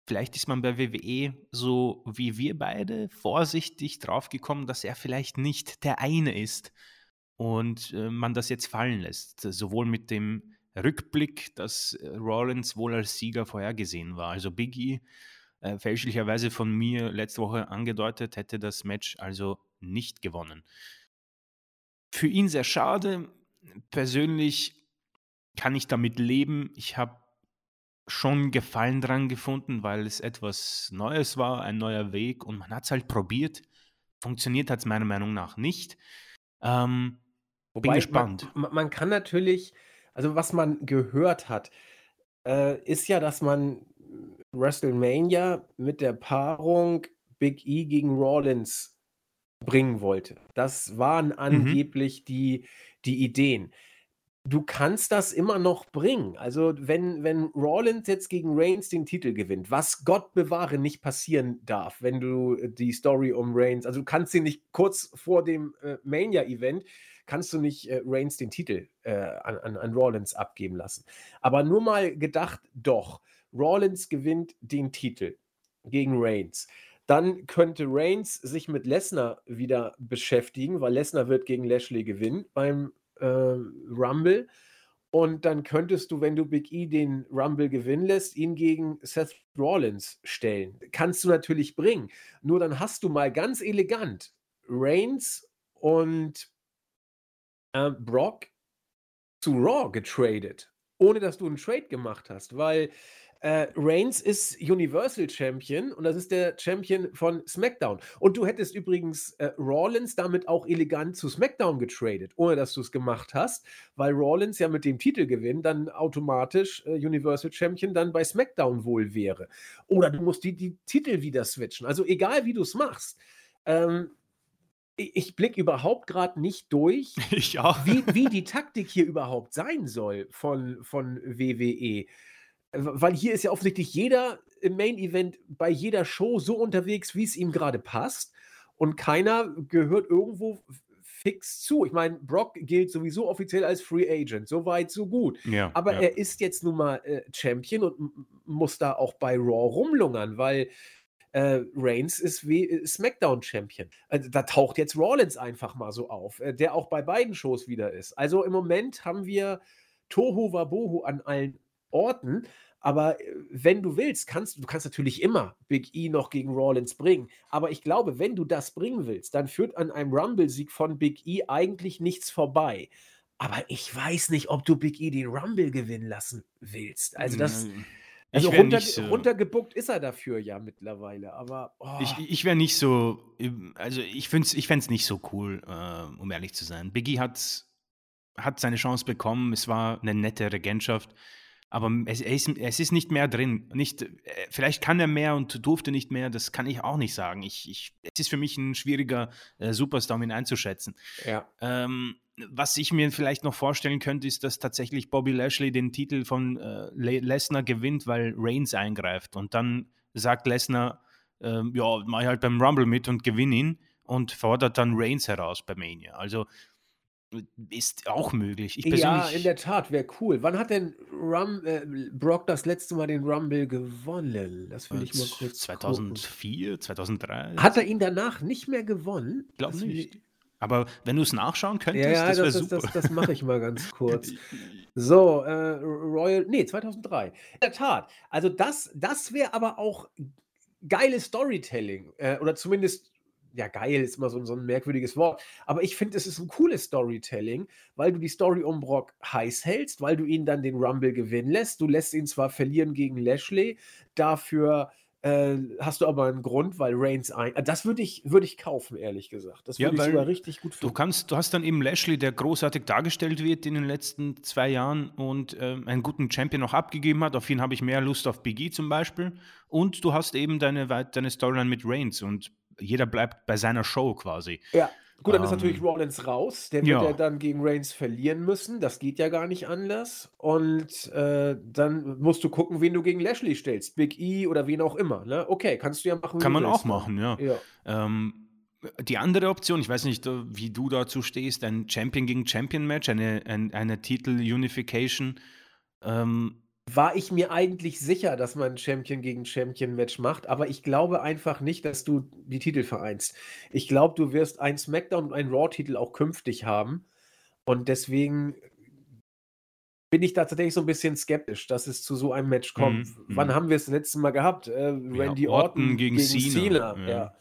Vielleicht ist man bei WWE so wie wir beide vorsichtig draufgekommen, dass er vielleicht nicht der eine ist und äh, man das jetzt fallen lässt. Sowohl mit dem Rückblick, dass äh, Rollins wohl als Sieger vorhergesehen war. Also Big E äh, fälschlicherweise von mir letzte Woche angedeutet, hätte das Match also nicht gewonnen. Für ihn sehr schade. Persönlich kann ich damit leben. Ich habe schon Gefallen dran gefunden, weil es etwas Neues war, ein neuer Weg und man hat es halt probiert. Funktioniert hat es meiner Meinung nach nicht. Ähm, Wobei, bin gespannt. Man, man, kann natürlich, also was man gehört hat, äh, ist ja, dass man WrestleMania mit der Paarung Big E gegen Rollins bringen wollte. Das waren Mhm. angeblich die die Ideen. Du kannst das immer noch bringen. Also, wenn wenn Rollins jetzt gegen Reigns den Titel gewinnt, was Gott bewahre nicht passieren darf, wenn du äh, die Story um Reigns also, du kannst ihn nicht kurz vor dem, äh, Mania-Event kannst du nicht, äh, Reigns den Titel, äh, an an an Rollins abgeben lassen. Aber nur mal gedacht, doch. Rollins gewinnt den Titel. gegen Reigns. Dann könnte Reigns sich mit Lesnar wieder beschäftigen, weil Lesnar wird gegen Lashley gewinnen beim äh, Rumble. Und dann könntest du, wenn du Big E den Rumble gewinnen lässt, ihn gegen Seth Rollins stellen. Kannst du natürlich bringen. Nur dann hast du mal ganz elegant Reigns und äh, Brock zu Raw getradet, ohne dass du einen Trade gemacht hast, weil äh, Reigns ist Universal Champion und das ist der Champion von SmackDown. Und du hättest übrigens äh, Rollins damit auch elegant zu SmackDown getradet, ohne dass du es gemacht hast, weil Rollins ja mit dem Titelgewinn dann automatisch äh, Universal Champion dann bei SmackDown wohl wäre. Oder du musst die, die Titel wieder switchen. Also egal wie du es machst. Ähm, ich blicke überhaupt gerade nicht durch, Wie, wie die Taktik hier überhaupt sein soll von, von WWE weil hier ist ja offensichtlich jeder im Main Event bei jeder Show so unterwegs, wie es ihm gerade passt. Und keiner gehört irgendwo fix zu. Ich meine, Brock gilt sowieso offiziell als Free Agent. So weit, so gut. Ja, Aber ja. er ist jetzt nun mal äh, Champion und muss da auch bei Raw rumlungern, weil äh, Reigns ist wie äh, SmackDown-Champion. Also, da taucht jetzt Rollins einfach mal so auf, äh, der auch bei beiden Shows wieder ist. Also im Moment haben wir Tohu Wabohu an allen Orten. Aber äh, wenn du willst, kannst du kannst natürlich immer Big E noch gegen Rollins bringen. Aber ich glaube, wenn du das bringen willst, dann führt an einem Rumble-Sieg von Big E eigentlich nichts vorbei. Aber ich weiß nicht, ob du Big E den Rumble gewinnen lassen willst. Also das. Hm, also runter, so, runtergebuckt ist er dafür ja mittlerweile, aber. Oh. Ich, ich wäre nicht so. Also ich finde es ich nicht so cool, äh, um ehrlich zu sein. Biggie hat, hat seine Chance bekommen. Es war eine nette Regentschaft. Aber es, es, ist nicht mehr drin. Nicht, äh, vielleicht kann er mehr und durfte nicht mehr, das kann ich auch nicht sagen. Ich, ich, es ist für mich ein schwieriger äh, Superstar, um ihn einzuschätzen. Ja. Ähm, was ich mir vielleicht noch vorstellen könnte, ist, dass tatsächlich Bobby Lashley den Titel von äh, Lesnar gewinnt, weil Reigns eingreift. Und dann sagt Lesnar, äh, ja, mach ich halt beim Rumble mit und gewinne ihn und fordert dann Reigns heraus bei Mania. Also ist auch möglich. Ich ja, in der Tat, wäre cool. Wann hat denn Rum, äh, Brock das letzte Mal den Rumble gewonnen? Das will ich mal kurz 2004, gucken. 2003. Hat er ihn danach nicht mehr gewonnen? Glaub das nicht. Aber wenn du es nachschauen könntest, ja, ja, das wäre super. Das, das mache ich mal ganz kurz. So, äh, Royal, nee, 2003. In der Tat. Also das, das wäre aber auch geiles Storytelling. Äh, oder zumindest ja, geil ist immer so, so ein merkwürdiges Wort, aber ich finde, es ist ein cooles Storytelling, weil du die Story um Brock heiß hältst, weil du ihn dann den Rumble gewinnen lässt. Du lässt ihn zwar verlieren gegen Lashley, dafür äh, hast du aber einen Grund, weil Reigns ein. Äh, das würde ich, würd ich kaufen, ehrlich gesagt. Das würde ja, ich sogar richtig gut finden. Du, kannst, du hast dann eben Lashley, der großartig dargestellt wird in den letzten zwei Jahren und äh, einen guten Champion noch abgegeben hat. Auf ihn habe ich mehr Lust auf Biggie zum Beispiel. Und du hast eben deine, deine Storyline mit Reigns und jeder bleibt bei seiner Show quasi. Ja. Gut, dann ähm, ist natürlich Rollins raus. Der wird ja. ja. dann gegen Reigns verlieren müssen. Das geht ja gar nicht anders. Und äh, dann musst du gucken, wen du gegen Lashley stellst. Big E oder wen auch immer. Ne? Okay, kannst du ja machen. Kann man auch machen, ja. ja. Ähm, die andere Option, ich weiß nicht, wie du dazu stehst, ein Champion gegen Champion Match, eine, eine, eine Titel-Unification. Ähm, war ich mir eigentlich sicher, dass man Champion gegen Champion-Match macht, aber ich glaube einfach nicht, dass du die Titel vereinst. Ich glaube, du wirst ein SmackDown und ein Raw-Titel auch künftig haben. Und deswegen bin ich da tatsächlich so ein bisschen skeptisch, dass es zu so einem Match kommt. Mhm. Wann mhm. haben wir es das letzte Mal gehabt? Äh, Randy ja, Orton, Orton, gegen, gegen Cena. Cena. Ja. ja.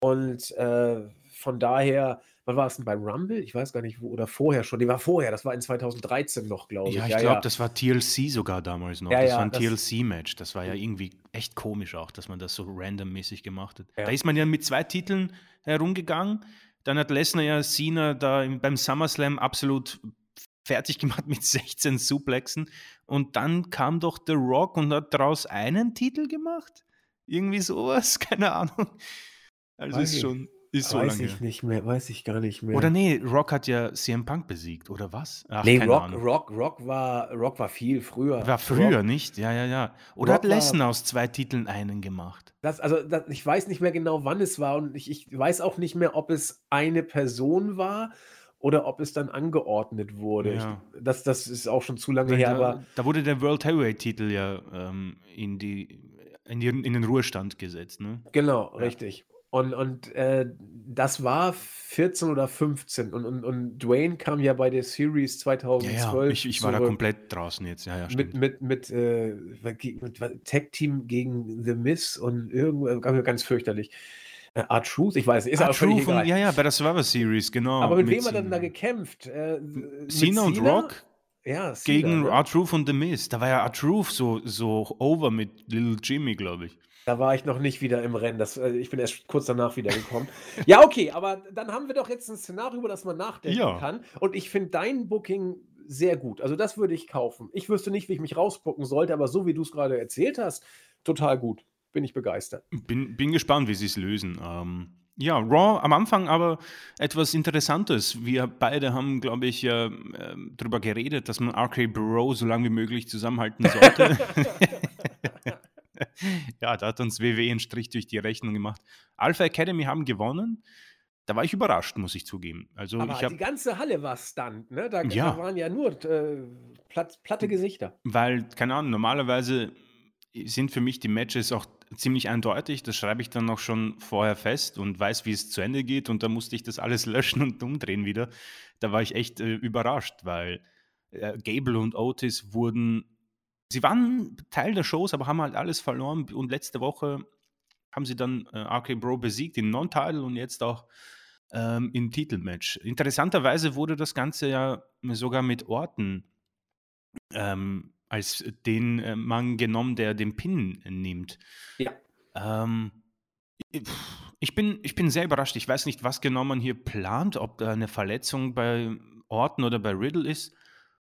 Und äh, von daher wann war es denn beim Rumble? Ich weiß gar nicht, wo, oder vorher schon. Die war vorher, das war in 2013 noch, glaube ich. Ja, ich ja, glaube, ja. das war TLC sogar damals noch. Ja, das war ein TLC-Match. Das war ja irgendwie echt komisch auch, dass man das so randommäßig gemacht hat. Da ist man ja mit zwei Titeln herumgegangen. Dann hat Lesnar ja Cena da beim SummerSlam absolut fertig gemacht mit 16 Suplexen. Und dann kam doch The Rock und hat daraus einen Titel gemacht. Irgendwie sowas, keine Ahnung. Also ist schon ist so weiß lange. ich nicht mehr, weiß ich gar nicht mehr. Oder nee, Rock hat ja CM Punk besiegt, oder was? Ach, nee, Rock, Rock, Rock, war, Rock war viel früher. War früher, Rock, nicht? Ja, ja, ja. Oder Rock hat Lesnar aus zwei Titeln einen gemacht? Das, also, das, ich weiß nicht mehr genau, wann es war und ich, ich weiß auch nicht mehr, ob es eine Person war oder ob es dann angeordnet wurde. Ja. Ich, das, das ist auch schon zu lange Weil her. Da, aber da wurde der World Heavyweight-Titel ja ähm, in die in, in, den Ruhestand gesetzt. Ne? Genau, ja. richtig. Und, und äh, das war 14 oder 15. Und, und, und Dwayne kam ja bei der Series 2012. Ja, ja. Ich, ich war da komplett draußen jetzt. Ja, ja, mit mit, mit, äh, mit Tag-Team gegen The Miss und irgendwo, ganz fürchterlich. Äh, Art Truth, ich weiß, ist Art auch Truth. Und, ja, ja, bei der Survivor Series, genau. Aber mit, mit wem hat er denn da gekämpft? Äh, Cena und Rock? Ja, Cena, gegen ne? Art Truth und The Miz. Da war ja Art Truth so, so over mit Little Jimmy, glaube ich. Da war ich noch nicht wieder im Rennen. Das, äh, ich bin erst kurz danach wiedergekommen. ja, okay, aber dann haben wir doch jetzt ein Szenario, über das man nachdenken ja. kann. Und ich finde dein Booking sehr gut. Also das würde ich kaufen. Ich wüsste nicht, wie ich mich rausbucken sollte, aber so wie du es gerade erzählt hast, total gut. Bin ich begeistert. Bin, bin gespannt, wie sie es lösen. Ähm, ja, Raw am Anfang aber etwas Interessantes. Wir beide haben, glaube ich, äh, darüber geredet, dass man RK Bro so lange wie möglich zusammenhalten sollte. ja, da hat uns WWE einen Strich durch die Rechnung gemacht. Alpha Academy haben gewonnen. Da war ich überrascht, muss ich zugeben. Also Aber ich hab, die ganze Halle war Stunt, ne? Da, ja. da waren ja nur äh, platt, platte Gesichter. Weil, keine Ahnung, normalerweise sind für mich die Matches auch ziemlich eindeutig. Das schreibe ich dann auch schon vorher fest und weiß, wie es zu Ende geht. Und da musste ich das alles löschen und umdrehen wieder. Da war ich echt äh, überrascht, weil äh, Gable und Otis wurden sie waren Teil der Shows, aber haben halt alles verloren. Und letzte Woche haben sie dann äh, RK Bro besiegt im Non-Title und jetzt auch ähm, im Titelmatch. Interessanterweise wurde das Ganze ja sogar mit Orten ähm, als den äh, Mann genommen, der den Pin nimmt. Ja. Ähm, ich bin, ich bin sehr überrascht. Ich weiß nicht, was genau man hier plant, ob da eine Verletzung bei Orten oder bei Riddle ist.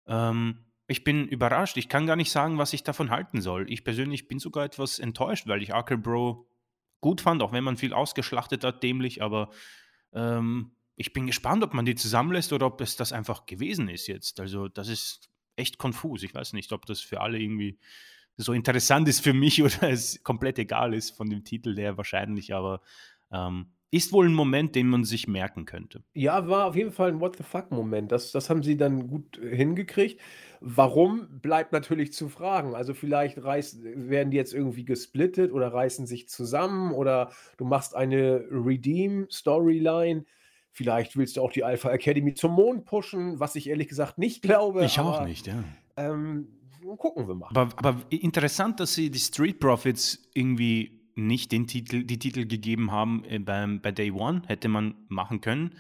Ähm, ich bin überrascht. Ich kann gar nicht sagen, was ich davon halten soll. Ich persönlich bin sogar etwas enttäuscht, weil ich Arkel Bro gut fand, auch wenn man viel ausgeschlachtet hat, dämlich, aber ähm, ich bin gespannt, ob man die zusammenlässt oder ob es das einfach gewesen ist jetzt. Also, das ist echt konfus. Ich weiß nicht, ob das für alle irgendwie so interessant ist für mich oder es komplett egal ist von dem Titel her wahrscheinlich, aber ähm, ist wohl ein Moment, den man sich merken könnte. Ja, war auf jeden Fall ein What the fuck-Moment. Das, das haben sie dann gut äh, hingekriegt. Warum bleibt natürlich zu fragen. Also vielleicht reiß, werden die jetzt irgendwie gesplittet oder reißen sich zusammen oder du machst eine Redeem-Storyline. Vielleicht willst du auch die Alpha Academy zum Mond pushen, was ich ehrlich gesagt nicht glaube. Ich aber, auch nicht, ja. Ähm, gucken wir mal. Aber, aber interessant, dass sie die Street Profits irgendwie nicht den Titel, die Titel gegeben haben äh, beim, bei Day One, hätte man machen können,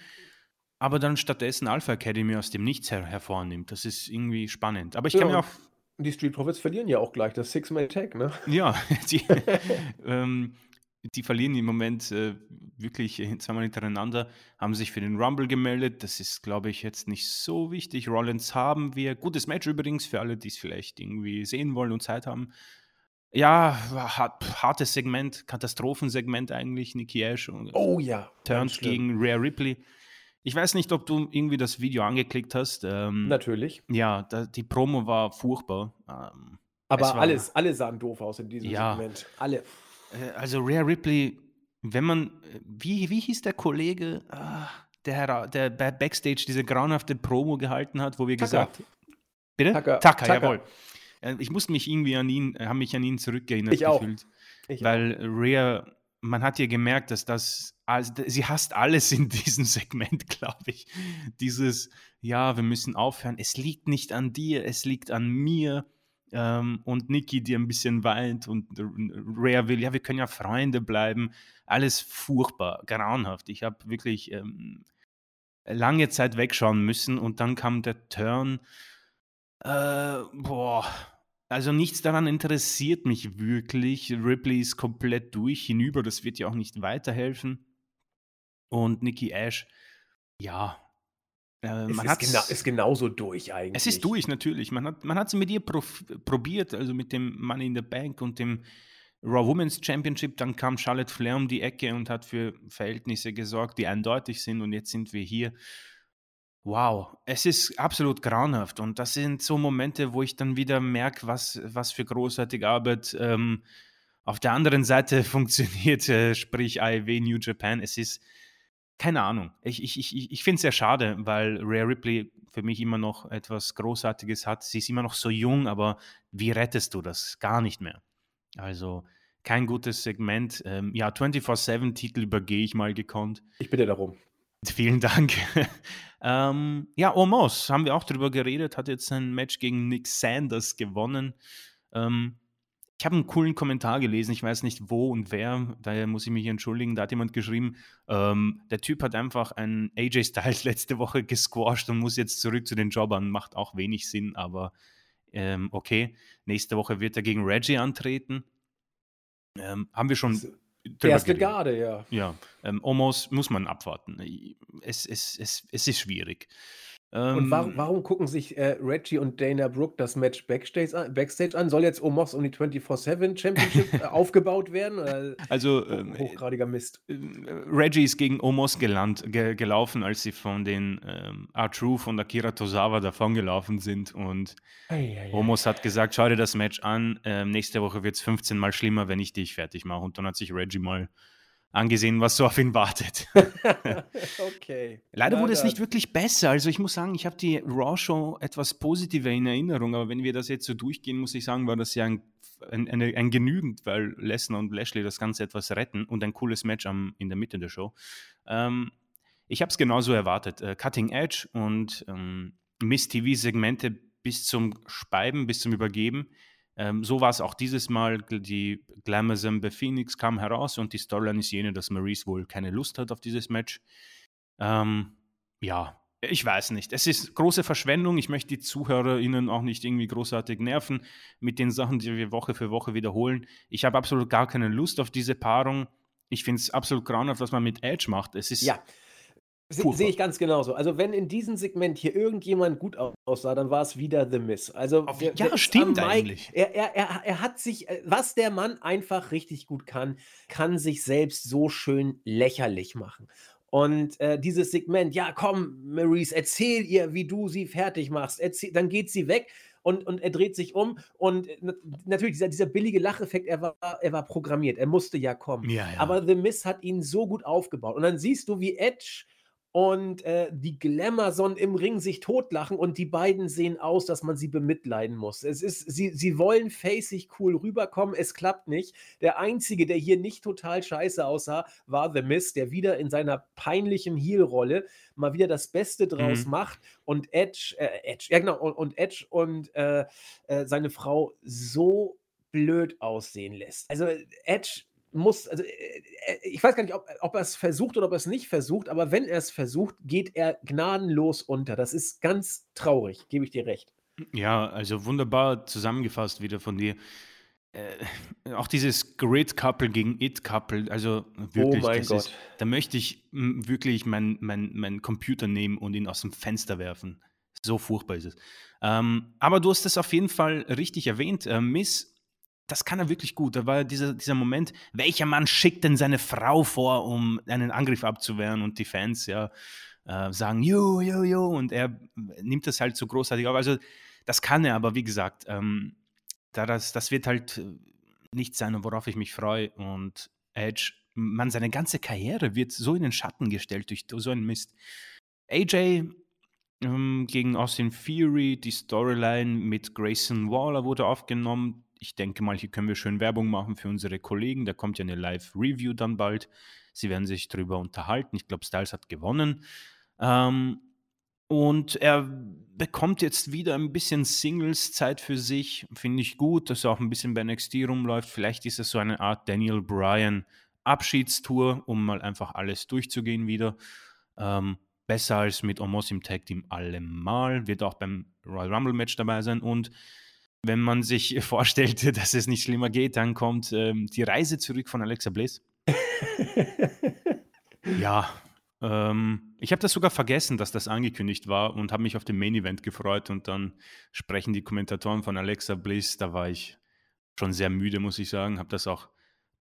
aber dann stattdessen Alpha Academy aus dem Nichts her hervornimmt. Das ist irgendwie spannend. Aber ich ja, kann mir auch. Die Street Profits verlieren ja auch gleich das Six-Man-Tag, ne? Ja, die, ähm, die verlieren im Moment äh, wirklich zweimal hintereinander, haben sich für den Rumble gemeldet. Das ist, glaube ich, jetzt nicht so wichtig. Rollins haben wir. Gutes Match übrigens für alle, die es vielleicht irgendwie sehen wollen und Zeit haben. Ja, hartes Segment, Katastrophensegment eigentlich, Nikki Ash. Oh ja. Turns gegen Rare Ripley. Ich weiß nicht, ob du irgendwie das Video angeklickt hast. Ähm, Natürlich. Ja, da, die Promo war furchtbar. Ähm, Aber war, alles, alle sahen doof aus in diesem ja, Segment. Alle. Äh, also Rare Ripley, wenn man, wie, wie hieß der Kollege, ah, der, der Backstage diese grauenhafte Promo gehalten hat, wo wir Tucker. gesagt Bitte? Tucker, Tucker, Tucker. jawohl. Äh, ich musste mich irgendwie an ihn, äh, habe mich an ihn zurückerinnert ich gefühlt. Ich weil auch. Rhea, man hat ja gemerkt, dass das, also, sie hasst alles in diesem Segment, glaube ich. Dieses, ja, wir müssen aufhören, es liegt nicht an dir, es liegt an mir. Ähm, und Nikki, die ein bisschen weint und Rhea will, ja, wir können ja Freunde bleiben. Alles furchtbar, grauenhaft. Ich habe wirklich ähm, lange Zeit wegschauen müssen und dann kam der Turn. Äh, boah, also nichts daran interessiert mich wirklich. Ripley ist komplett durch hinüber, das wird ja auch nicht weiterhelfen. Und Nikki Ash, ja. Äh, man ist, gena ist genauso durch eigentlich. Es ist durch, natürlich. Man hat, man hat es mit ihr probiert, also mit dem Money in the Bank und dem Raw Women's Championship. Dann kam Charlotte Flair um die Ecke und hat für Verhältnisse gesorgt, die eindeutig sind. Und jetzt sind wir hier. Wow, es ist absolut grauenhaft und das sind so Momente, wo ich dann wieder merke, was, was für großartige Arbeit ähm, auf der anderen Seite funktioniert, äh, sprich AEW New Japan. Es ist keine Ahnung. Ich, ich, ich, ich finde es sehr schade, weil Rare Ripley für mich immer noch etwas Großartiges hat. Sie ist immer noch so jung, aber wie rettest du das? Gar nicht mehr. Also kein gutes Segment. Ähm, ja, 24-7-Titel übergehe ich mal gekonnt. Ich bitte darum. Vielen Dank. ähm, ja, Omos, haben wir auch drüber geredet, hat jetzt ein Match gegen Nick Sanders gewonnen. Ähm, ich habe einen coolen Kommentar gelesen, ich weiß nicht wo und wer, daher muss ich mich entschuldigen. Da hat jemand geschrieben, ähm, der Typ hat einfach einen AJ Styles letzte Woche gesquashed und muss jetzt zurück zu den Jobbern. Macht auch wenig Sinn, aber ähm, okay. Nächste Woche wird er gegen Reggie antreten. Ähm, haben wir schon. Erste Garde, ja. Ja, ähm, Omos muss man abwarten. Es, es, es, es ist schwierig. Ähm, und warum, warum, gucken sich äh, Reggie und Dana Brooke das Match Backstage an? Backstage an? Soll jetzt Omos um die 24-7 Championship äh, aufgebaut werden? Oder? Also ähm, hochgradiger Mist. Äh, Reggie ist gegen Omos geland, ge gelaufen, als sie von den ähm, R-Truth und Akira Tozawa davongelaufen sind. Und ei, ei, ei. Omos hat gesagt, schau dir das Match an. Ähm, nächste Woche wird es 15 Mal schlimmer, wenn ich dich fertig mache. Und dann hat sich Reggie mal angesehen, was so auf ihn wartet. okay. Leider wurde es nicht wirklich besser. Also ich muss sagen, ich habe die Raw-Show etwas positiver in Erinnerung, aber wenn wir das jetzt so durchgehen, muss ich sagen, war das ja ein, ein, ein, ein genügend, weil Lesnar und Lashley das Ganze etwas retten und ein cooles Match am, in der Mitte der Show. Ähm, ich habe es genauso erwartet. Äh, Cutting Edge und ähm, Miss-TV-Segmente bis zum Speiben, bis zum Übergeben. Ähm, so war es auch dieses Mal. Die Glamazon bei Phoenix kam heraus und die Storyline ist jene, dass Maurice wohl keine Lust hat auf dieses Match. Ähm, ja, ich weiß nicht. Es ist große Verschwendung. Ich möchte die ZuhörerInnen auch nicht irgendwie großartig nerven mit den Sachen, die wir Woche für Woche wiederholen. Ich habe absolut gar keine Lust auf diese Paarung. Ich finde es absolut grauenhaft, was man mit Edge macht. Es ist ja. Sehe ich ganz genauso. Also, wenn in diesem Segment hier irgendjemand gut aussah, dann war es wieder The Miss. Also, Auf, der, ja, stimmt Mike, eigentlich. Er, er, er, er hat sich, äh, was der Mann einfach richtig gut kann, kann sich selbst so schön lächerlich machen. Und äh, dieses Segment, ja, komm, Maurice, erzähl ihr, wie du sie fertig machst. Erzähl, dann geht sie weg und, und er dreht sich um. Und äh, natürlich, dieser, dieser billige Lacheffekt, er war, er war programmiert, er musste ja kommen. Ja, ja. Aber The Miss hat ihn so gut aufgebaut. Und dann siehst du, wie Edge und äh, die Glamazon im Ring sich totlachen und die beiden sehen aus, dass man sie bemitleiden muss. Es ist, sie, sie wollen facig cool rüberkommen, es klappt nicht. Der Einzige, der hier nicht total scheiße aussah, war The Miz, der wieder in seiner peinlichen Heel-Rolle mal wieder das Beste draus mhm. macht und Edge, äh, Edge, ja genau, und, und Edge und äh, äh, seine Frau so blöd aussehen lässt. Also Edge muss, also äh, äh, ich weiß gar nicht, ob, ob er es versucht oder ob er es nicht versucht, aber wenn er es versucht, geht er gnadenlos unter. Das ist ganz traurig, gebe ich dir recht. Ja, also wunderbar zusammengefasst wieder von dir. Äh, auch dieses Grid-Couple gegen It-Couple, also wirklich, oh mein Gott. Ist, da möchte ich wirklich meinen mein, mein Computer nehmen und ihn aus dem Fenster werfen. So furchtbar ist es. Ähm, aber du hast es auf jeden Fall richtig erwähnt. Äh, Miss das kann er wirklich gut. Da war dieser, dieser Moment, welcher Mann schickt denn seine Frau vor, um einen Angriff abzuwehren und die Fans ja äh, sagen, jo, jo, jo, und er nimmt das halt so großartig auf. Also das kann er, aber wie gesagt, ähm, da das, das wird halt nicht sein, worauf ich mich freue. Und Edge, man, seine ganze Karriere wird so in den Schatten gestellt durch so einen Mist. AJ ähm, gegen Austin Fury, die Storyline mit Grayson Waller wurde aufgenommen ich denke mal, hier können wir schön Werbung machen für unsere Kollegen. Da kommt ja eine Live-Review dann bald. Sie werden sich darüber unterhalten. Ich glaube, Styles hat gewonnen. Ähm, und er bekommt jetzt wieder ein bisschen Singles-Zeit für sich. Finde ich gut, dass er auch ein bisschen bei NXT rumläuft. Vielleicht ist es so eine Art Daniel Bryan Abschiedstour, um mal einfach alles durchzugehen wieder. Ähm, besser als mit Omos im Tag Team allemal. Wird auch beim Royal Rumble Match dabei sein. Und wenn man sich vorstellte, dass es nicht schlimmer geht, dann kommt ähm, die Reise zurück von Alexa Bliss. ja, ähm, ich habe das sogar vergessen, dass das angekündigt war und habe mich auf den Main Event gefreut und dann sprechen die Kommentatoren von Alexa Bliss. Da war ich schon sehr müde, muss ich sagen. Habe das auch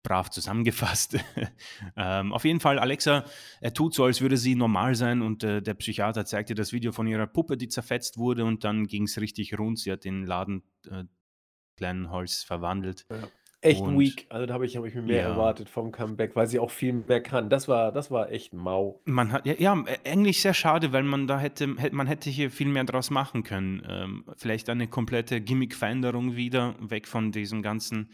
brav zusammengefasst. ähm, auf jeden Fall, Alexa, er tut so, als würde sie normal sein und äh, der Psychiater zeigte das Video von ihrer Puppe, die zerfetzt wurde und dann ging es richtig rund. Sie hat den Laden äh, kleinen Holz verwandelt. Ja. Echt und, weak. Also da habe ich, hab ich mir mehr ja. erwartet vom Comeback, weil sie auch viel mehr kann. Das war, das war echt mau. Man hat, ja, ja, eigentlich sehr schade, weil man da hätte, man hätte hier viel mehr draus machen können. Ähm, vielleicht eine komplette Gimmick-Veränderung wieder, weg von diesem ganzen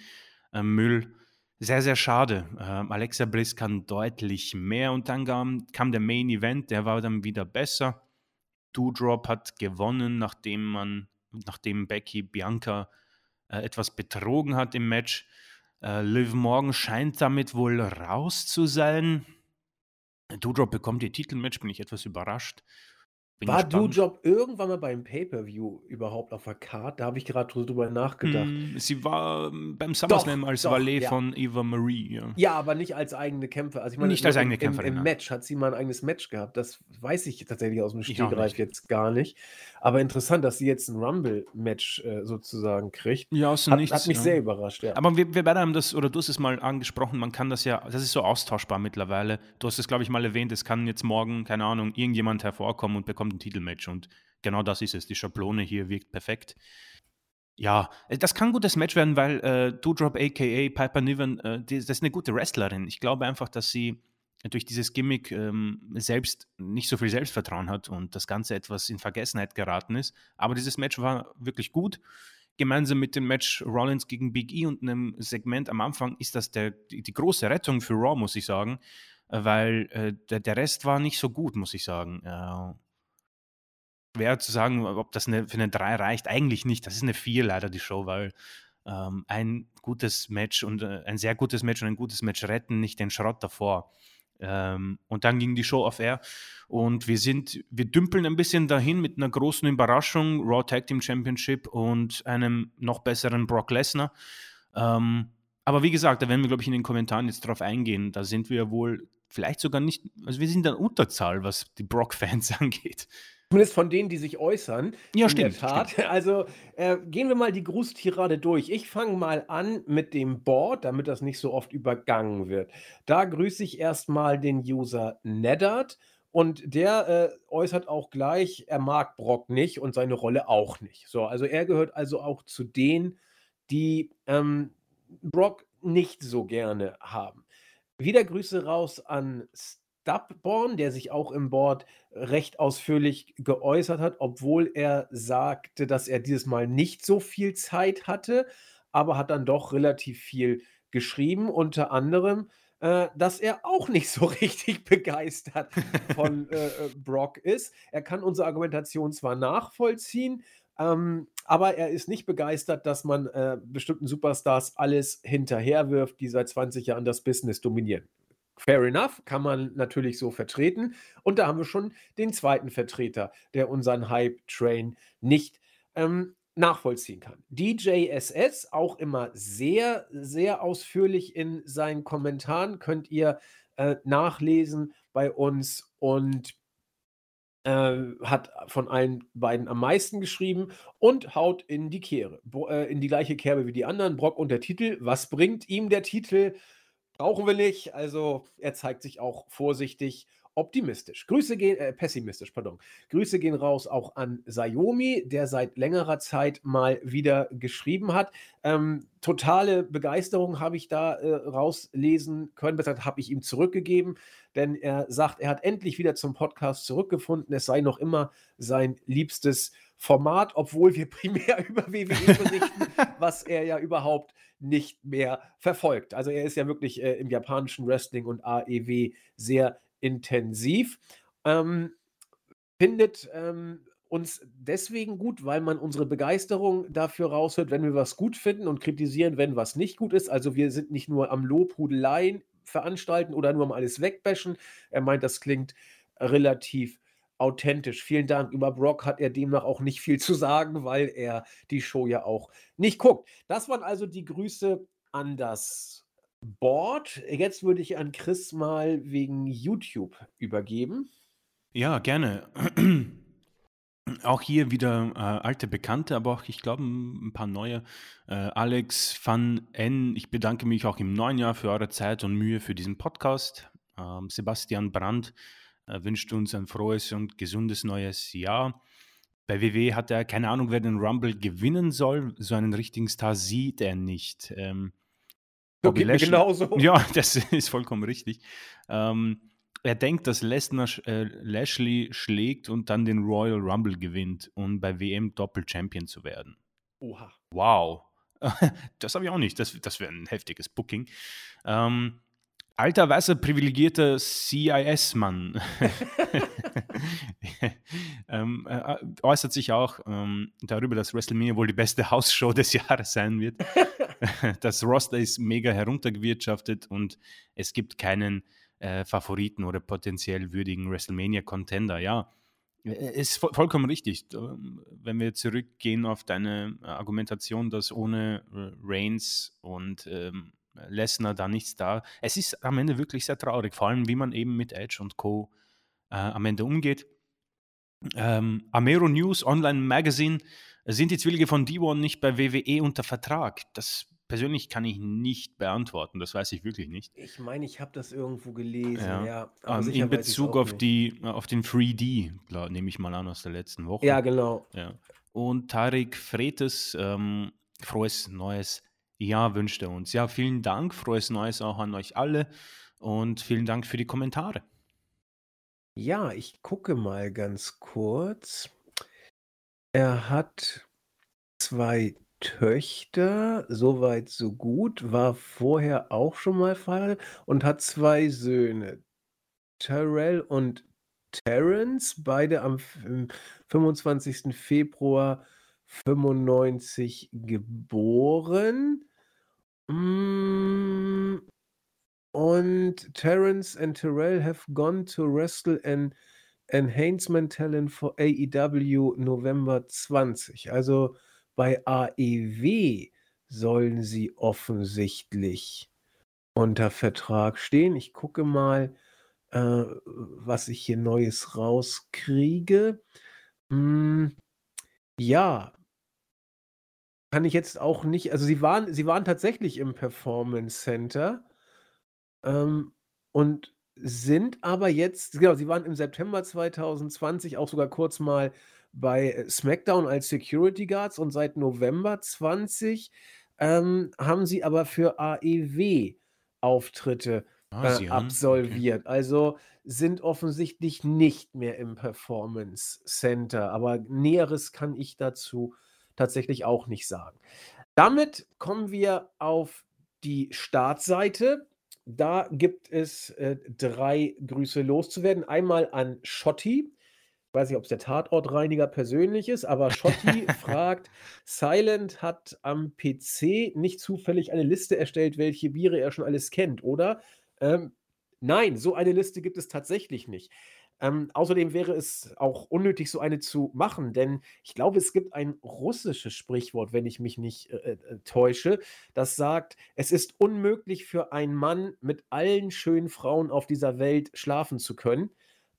äh, Müll sehr, sehr schade. Ähm, Alexa Bliss kann deutlich mehr und dann kam, kam der Main Event, der war dann wieder besser. Doudrop hat gewonnen, nachdem man, nachdem Becky Bianca äh, etwas betrogen hat im Match. Äh, Liv Morgan scheint damit wohl raus zu sein. Doudrop bekommt ihr Titelmatch, bin ich etwas überrascht. Bin War Doudrop irgendwann mal beim Pay-Per-View überhaupt auf der Card? Da habe ich gerade drüber nachgedacht. Hm, sie war ähm, beim SummerSlam als doch, Valet ja. von Eva Marie. Ja. ja, aber nicht als eigene Kämpfer. Also ich meine, nicht als eigene Kämpferin. Im, Im, Match hat sie mal ein eigenes Match gehabt. Das weiß ich tatsächlich aus dem Stegreif jetzt gar nicht. Aber interessant, dass sie jetzt ein Rumble-Match äh, sozusagen kriegt. Ja, aus hat, nichts, hat mich ja. sehr überrascht. Ja. Aber wir, wir beide haben das, oder du hast es mal angesprochen, man kann das ja, das ist so austauschbar mittlerweile. Du hast es, glaube ich, mal erwähnt, es kann jetzt morgen, keine Ahnung, irgendjemand hervorkommen und bekommt ein Titelmatch und genau das ist es. Die Schablone hier wirkt perfekt. Ja, äh, das kann ein gutes Match werden, weil äh, Doudrop aka Piper Niven, äh, die, das ist eine gute Wrestlerin. Ich glaube einfach, dass sie durch dieses Gimmick ähm, selbst nicht so viel Selbstvertrauen hat und das Ganze etwas in Vergessenheit geraten ist. Aber dieses Match war wirklich gut. Gemeinsam mit dem Match Rollins gegen Big E und einem Segment am Anfang ist das der, die, die große Rettung für Raw, muss ich sagen, äh, weil äh, der, der Rest war nicht so gut, muss ich sagen. Äh, schwer zu sagen, ob das eine, für eine 3 reicht. Eigentlich nicht. Das ist eine 4 leider, die Show, weil ähm, ein gutes Match und äh, ein sehr gutes Match und ein gutes Match retten nicht den Schrott davor. Ähm, und dann ging die Show auf Air und wir sind, wir dümpeln ein bisschen dahin mit einer großen Überraschung, Raw Tag Team Championship und einem noch besseren Brock Lesnar. Ähm, aber wie gesagt, da werden wir, glaube ich, in den Kommentaren jetzt drauf eingehen. Da sind wir wohl vielleicht sogar nicht, also wir sind in Unterzahl, was die Brock-Fans angeht. Zumindest von denen, die sich äußern. Ja, stimmt. stimmt. Also äh, gehen wir mal die Grußtirade durch. Ich fange mal an mit dem Board, damit das nicht so oft übergangen wird. Da grüße ich erstmal den User Neddard. Und der äh, äußert auch gleich, er mag Brock nicht und seine Rolle auch nicht. So, also er gehört also auch zu denen, die ähm, Brock nicht so gerne haben. Wieder Grüße raus an Dubborn, der sich auch im Board recht ausführlich geäußert hat, obwohl er sagte, dass er dieses Mal nicht so viel Zeit hatte, aber hat dann doch relativ viel geschrieben, unter anderem, äh, dass er auch nicht so richtig begeistert von äh, äh, Brock ist. Er kann unsere Argumentation zwar nachvollziehen, ähm, aber er ist nicht begeistert, dass man äh, bestimmten Superstars alles hinterherwirft, die seit 20 Jahren das Business dominieren. Fair enough, kann man natürlich so vertreten. Und da haben wir schon den zweiten Vertreter, der unseren Hype-Train nicht ähm, nachvollziehen kann. DJSS, auch immer sehr, sehr ausführlich in seinen Kommentaren, könnt ihr äh, nachlesen bei uns und äh, hat von allen beiden am meisten geschrieben und haut in die Kehre, äh, in die gleiche Kerbe wie die anderen. Brock und der Titel. Was bringt ihm der Titel? Brauchen wir nicht. Also er zeigt sich auch vorsichtig optimistisch. Grüße gehen, äh, pessimistisch, pardon. Grüße gehen raus auch an Sayomi, der seit längerer Zeit mal wieder geschrieben hat. Ähm, totale Begeisterung habe ich da äh, rauslesen können. Besser habe ich ihm zurückgegeben, denn er sagt, er hat endlich wieder zum Podcast zurückgefunden. Es sei noch immer sein liebstes Format, obwohl wir primär über WWE berichten, was er ja überhaupt nicht mehr verfolgt. Also er ist ja wirklich äh, im japanischen Wrestling und AEW sehr intensiv. Ähm, findet ähm, uns deswegen gut, weil man unsere Begeisterung dafür raushört, wenn wir was gut finden und kritisieren, wenn was nicht gut ist. Also wir sind nicht nur am Lobhudeleien veranstalten oder nur am alles wegbashen. Er meint, das klingt relativ authentisch. Vielen Dank. Über Brock hat er demnach auch nicht viel zu sagen, weil er die Show ja auch nicht guckt. Das waren also die Grüße an das Board. Jetzt würde ich an Chris mal wegen YouTube übergeben. Ja, gerne. Auch hier wieder äh, alte Bekannte, aber auch, ich glaube, ein paar neue. Äh, Alex Van N, ich bedanke mich auch im neuen Jahr für eure Zeit und Mühe für diesen Podcast. Ähm, Sebastian Brandt, wünscht uns ein frohes und gesundes neues Jahr. Bei WW hat er keine Ahnung, wer den Rumble gewinnen soll. So einen richtigen Star sieht er nicht. Ähm, so geht Lashley, genauso. Ja, das ist vollkommen richtig. Ähm, er denkt, dass Lesnar äh, Lashley schlägt und dann den Royal Rumble gewinnt, um bei WM Doppel-Champion zu werden. Oha. Wow. das habe ich auch nicht. Das, das wäre ein heftiges Booking. Ähm, alter, weißer, privilegierter CIS-Mann ähm, äh, äußert sich auch ähm, darüber, dass WrestleMania wohl die beste Hausshow des Jahres sein wird. das Roster ist mega heruntergewirtschaftet und es gibt keinen äh, Favoriten oder potenziell würdigen WrestleMania-Contender. Ja, äh, ist vollkommen richtig. Ähm, wenn wir zurückgehen auf deine Argumentation, dass ohne Reigns und ähm, Lesnar da nichts da, es ist am Ende wirklich sehr traurig, vor allem wie man eben mit Edge und Co. Äh, am Ende umgeht. Ähm, Amero News Online Magazine sind die Zwillinge von D1 nicht bei WWE unter Vertrag? Das persönlich kann ich nicht beantworten, das weiß ich wirklich nicht. Ich meine, ich habe das irgendwo gelesen, ja. ja ähm, in Bezug auf, die, auf den 3D, klar, nehme ich mal an, aus der letzten Woche. Ja, genau. Ja. Und Tarek Fretes, ähm, frohes neues Jahr wünscht er uns. Ja, vielen Dank, frohes neues auch an euch alle und vielen Dank für die Kommentare. Ja, ich gucke mal ganz kurz. Er hat zwei Töchter, soweit so gut, war vorher auch schon mal verheiratet und hat zwei Söhne. Terrell und Terence, beide am 25. Februar 95 geboren. Mm, und Terence and Terrell have gone to wrestle an Enhancement Talent for AEW November 20. Also bei AEW sollen sie offensichtlich unter Vertrag stehen. Ich gucke mal, äh, was ich hier Neues rauskriege. Hm, ja. Kann ich jetzt auch nicht also sie waren sie waren tatsächlich im Performance Center, ähm, und sind aber jetzt genau, sie waren im September 2020 auch sogar kurz mal bei äh, SmackDown als Security Guards und seit November 20 ähm, haben sie aber für AEW Auftritte äh, absolviert. Okay. Also sind offensichtlich nicht mehr im Performance Center. Aber Näheres kann ich dazu tatsächlich auch nicht sagen. Damit kommen wir auf die Startseite. Da gibt es äh, drei Grüße loszuwerden. Einmal an Schotti weiß nicht, ob es der Tatortreiniger persönlich ist, aber Schotti fragt, Silent hat am PC nicht zufällig eine Liste erstellt, welche Biere er schon alles kennt, oder? Ähm, nein, so eine Liste gibt es tatsächlich nicht. Ähm, außerdem wäre es auch unnötig, so eine zu machen, denn ich glaube, es gibt ein russisches Sprichwort, wenn ich mich nicht äh, äh, täusche, das sagt, es ist unmöglich für einen Mann mit allen schönen Frauen auf dieser Welt schlafen zu können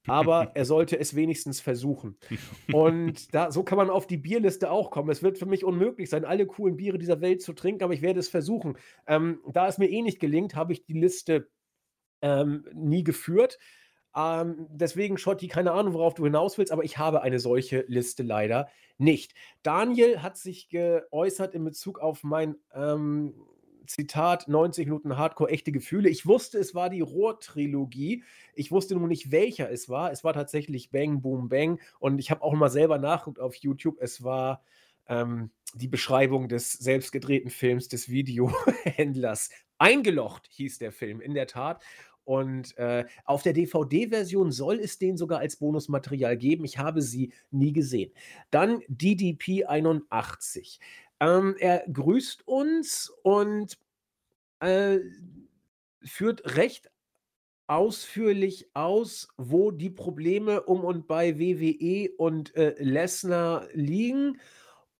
aber er sollte es wenigstens versuchen. Und da, so kann man auf die Bierliste auch kommen. Es wird für mich unmöglich sein, alle coolen Biere dieser Welt zu trinken, aber ich werde es versuchen. Ähm, da es mir eh nicht gelingt, habe ich die Liste ähm, nie geführt. Ähm, deswegen, Schotti, keine Ahnung, worauf du hinaus willst, aber ich habe eine solche Liste leider nicht. Daniel hat sich geäußert in Bezug auf mein ähm, Zitat, 90 Minuten Hardcore, echte Gefühle. Ich wusste, es war die Rohr-Trilogie. Ich wusste nur nicht, welcher es war. Es war tatsächlich Bang, Boom, Bang. Und ich habe auch mal selber nachgeguckt auf YouTube. Es war ähm, die Beschreibung des selbstgedrehten Films des Videohändlers. Eingelocht hieß der Film, in der Tat. Und äh, auf der DVD-Version soll es den sogar als Bonusmaterial geben. Ich habe sie nie gesehen. Dann DDP 81. Ähm, er grüßt uns und äh, führt recht ausführlich aus, wo die Probleme um und bei WWE und äh, Lesnar liegen.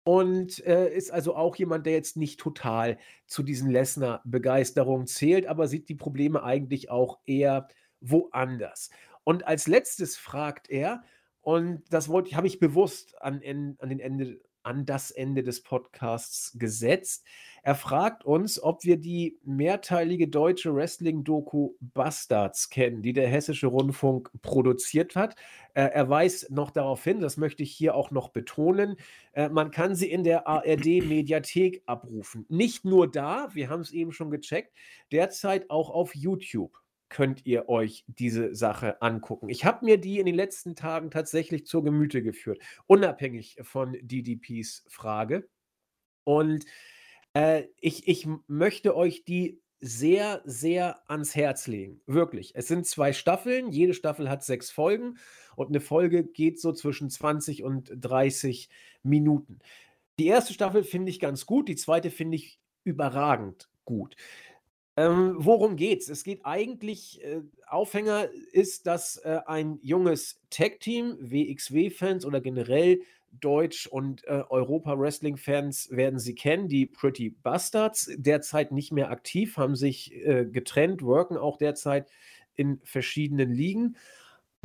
Und äh, ist also auch jemand, der jetzt nicht total zu diesen Lesnar-Begeisterungen zählt, aber sieht die Probleme eigentlich auch eher woanders. Und als letztes fragt er, und das wollte, habe ich bewusst an, an den Ende an das Ende des Podcasts gesetzt. Er fragt uns, ob wir die mehrteilige deutsche Wrestling-Doku Bastards kennen, die der Hessische Rundfunk produziert hat. Äh, er weist noch darauf hin, das möchte ich hier auch noch betonen, äh, man kann sie in der ARD-Mediathek abrufen. Nicht nur da, wir haben es eben schon gecheckt, derzeit auch auf YouTube könnt ihr euch diese Sache angucken. Ich habe mir die in den letzten Tagen tatsächlich zur Gemüte geführt, unabhängig von DDPs Frage. Und Äh, ich ich möchte euch die sehr, sehr ans Herz legen, wirklich. Es sind 2 Staffeln, jede Staffel hat 6 Folgen und eine Folge geht so zwischen 20 und 30 Minuten. Die erste Staffel finde ich ganz gut, die zweite finde ich überragend gut. Ähm, worum geht's? Es geht eigentlich äh, Aufhänger ist, dass, äh, ein junges Tag-Team, WXW-Fans oder generell Deutsch und, äh, Europa-Wrestling-Fans werden sie kennen, die Pretty Bastards, derzeit nicht mehr aktiv, haben sich, äh, getrennt, worken auch derzeit in verschiedenen Ligen.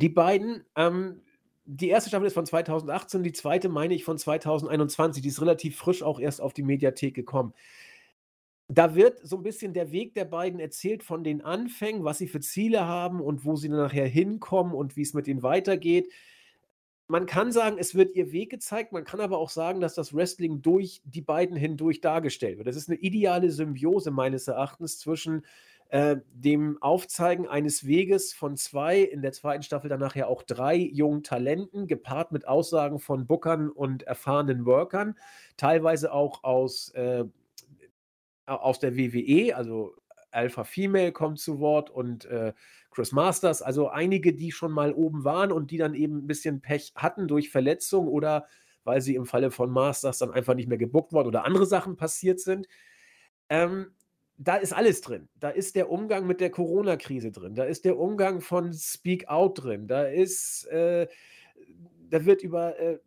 Die beiden, ähm die erste Staffel ist von 2018, die zweite meine ich von 2021. Die ist relativ frisch auch erst auf die Mediathek gekommen. Da wird so ein bisschen der Weg der beiden erzählt von den Anfängen, was sie für Ziele haben und wo sie dann nachher hinkommen und wie es mit ihnen weitergeht man kann sagen, es wird ihr Weg gezeigt, man kann aber auch sagen, dass das Wrestling durch die beiden hindurch dargestellt wird. Das ist eine ideale Symbiose meines Erachtens zwischen äh, dem Aufzeigen eines Weges von zwei, in der zweiten Staffel dann nachher auch drei jungen Talenten, gepaart mit Aussagen von Bookern und erfahrenen Workern, teilweise auch aus, äh, aus der WWE, also Alpha Female kommt zu Wort und äh, Chris Masters, also einige, die schon mal oben waren und die dann eben ein bisschen Pech hatten durch Verletzung oder weil sie im Falle von Masters dann einfach nicht mehr gebuckt wurden oder andere Sachen passiert sind. Ähm, da ist alles drin. Da ist der Umgang mit der Corona-Krise drin. Da ist der Umgang von Speak Out drin. Da ist, äh, da wird über äh,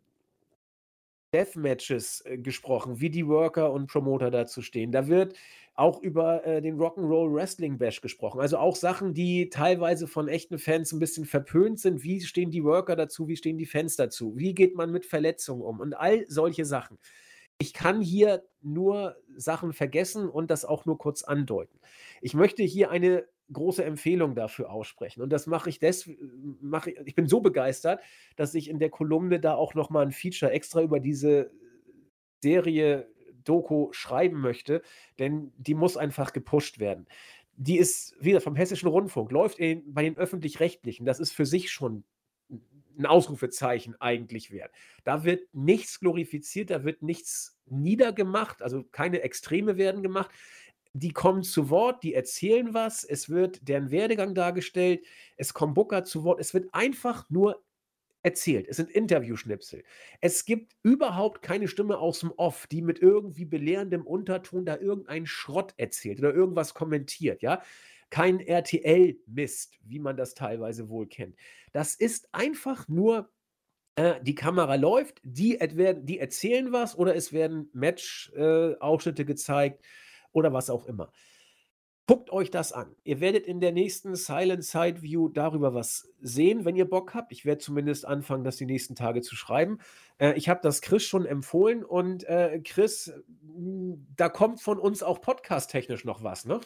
Deathmatches äh, gesprochen, wie die Worker und Promoter dazu stehen. Da wird auch über äh, den Rock'n'Roll Wrestling Bash gesprochen. Also auch Sachen, die teilweise von echten Fans ein bisschen verpönt sind. Wie stehen die Worker dazu? Wie stehen die Fans dazu? Wie geht man mit Verletzungen um? Und all solche Sachen. Ich kann hier nur Sachen vergessen und das auch nur kurz andeuten. Ich möchte hier eine große Empfehlung dafür aussprechen. Und das mache ich des, mache ich, ich bin so begeistert, dass ich in der Kolumne da auch nochmal ein Feature extra über diese Serie Doku schreiben möchte, denn die muss einfach gepusht werden. Die ist wieder vom Hessischen Rundfunk, läuft in, bei den Öffentlich-Rechtlichen. Das ist für sich schon ein Ausrufezeichen eigentlich wert. Da wird nichts glorifiziert, da wird nichts niedergemacht, also keine Extreme werden gemacht. Die kommen zu Wort, die erzählen was, es wird deren Werdegang dargestellt, es kommt Booker zu Wort, es wird einfach nur erzählt. Es sind Interviewschnipsel. Es gibt überhaupt keine Stimme aus dem Off, die mit irgendwie belehrendem Unterton da irgendeinen Schrott erzählt oder irgendwas kommentiert, ja? Kein RTL-Mist, wie man das teilweise wohl kennt. Das ist einfach nur äh, die Kamera läuft, die, die, erzählen was oder es werden Match-Ausschnitte äh, gezeigt oder was auch immer. Guckt euch das an. Ihr werdet in der nächsten Silent Side View darüber was sehen, wenn ihr Bock habt. Ich werde zumindest anfangen, das die nächsten Tage zu schreiben. Äh, ich habe das Chris schon empfohlen und äh, Chris, da kommt von uns auch podcast-technisch noch was, ne?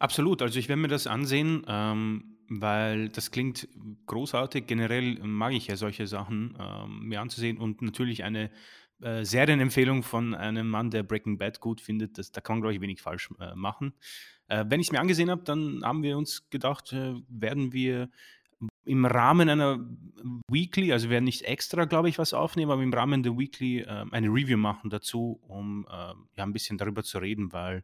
Absolut. Also ich werde mir das ansehen, ähm, weil das klingt großartig. Generell mag ich ja solche Sachen ähm, mir anzusehen und natürlich eine äh, Serienempfehlung von einem Mann, der Breaking Bad gut findet. Das, da kann man, glaube ich, wenig falsch äh, machen. Äh, wenn ich es mir angesehen habe, dann haben wir uns gedacht, äh, werden wir im Rahmen einer Weekly, also wir werden nicht extra, glaube ich, was aufnehmen, aber im Rahmen der Weekly äh, eine Review machen dazu, um äh, ja ein bisschen darüber zu reden, weil,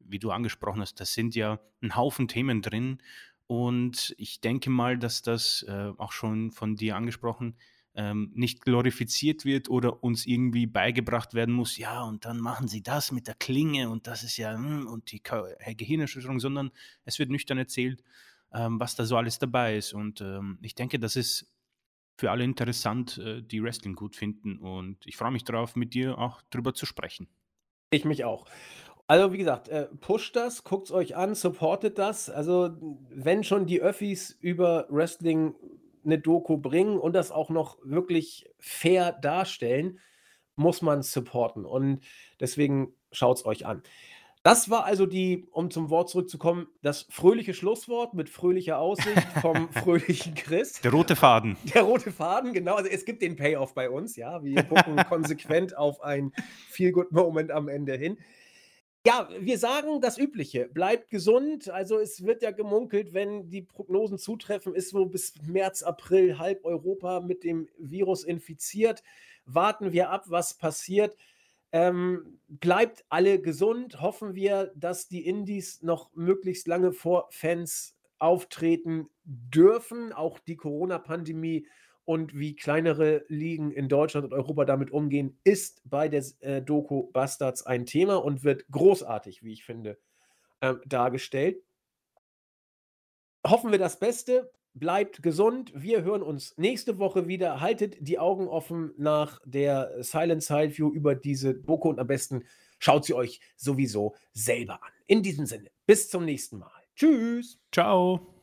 wie du angesprochen hast, da sind ja ein Haufen Themen drin und ich denke mal, dass das äh, auch schon von dir angesprochen ähm, nicht glorifiziert wird oder uns irgendwie beigebracht werden muss, ja, und dann machen sie das mit der Klinge und das ist ja, hm, und die Gehirnerschütterung, sondern es wird nüchtern erzählt, ähm, was da so alles dabei ist. Und ähm, ich denke, das ist für alle interessant, äh, die Wrestling gut finden. Und ich freue mich darauf, mit dir auch drüber zu sprechen. Ich mich auch. Also wie gesagt, äh, pusht das, guckt es euch an, supportet das. Also wenn schon die Öffis über Wrestling eine Doku bringen und das auch noch wirklich fair darstellen, muss man supporten. Und deswegen schaut es euch an. Das war also die, um zum Wort zurückzukommen, das fröhliche Schlusswort mit fröhlicher Aussicht vom fröhlichen Chris. Der rote Faden. Der rote Faden, genau. Also es gibt den Payoff bei uns, ja. Wir gucken konsequent auf ein Feel-Good-Moment am Ende hin. Ja, wir sagen das Übliche. Bleibt gesund. Also es wird ja gemunkelt, wenn die Prognosen zutreffen, ist so bis März, April halb Europa mit dem Virus infiziert. Warten wir ab, was passiert. Ähm, bleibt alle gesund. Hoffen wir, dass die Indies noch möglichst lange vor Fans auftreten dürfen. Auch die Corona-Pandemie und wie kleinere Ligen in Deutschland und Europa damit umgehen, ist bei der äh, Doku Bastards ein Thema und wird großartig, wie ich finde, äh, dargestellt. Hoffen wir das Beste. Bleibt gesund. Wir hören uns nächste Woche wieder. Haltet die Augen offen nach der Silent Side View über diese Doku und am besten schaut sie euch sowieso selber an. In diesem Sinne, bis zum nächsten Mal. Tschüss. Ciao.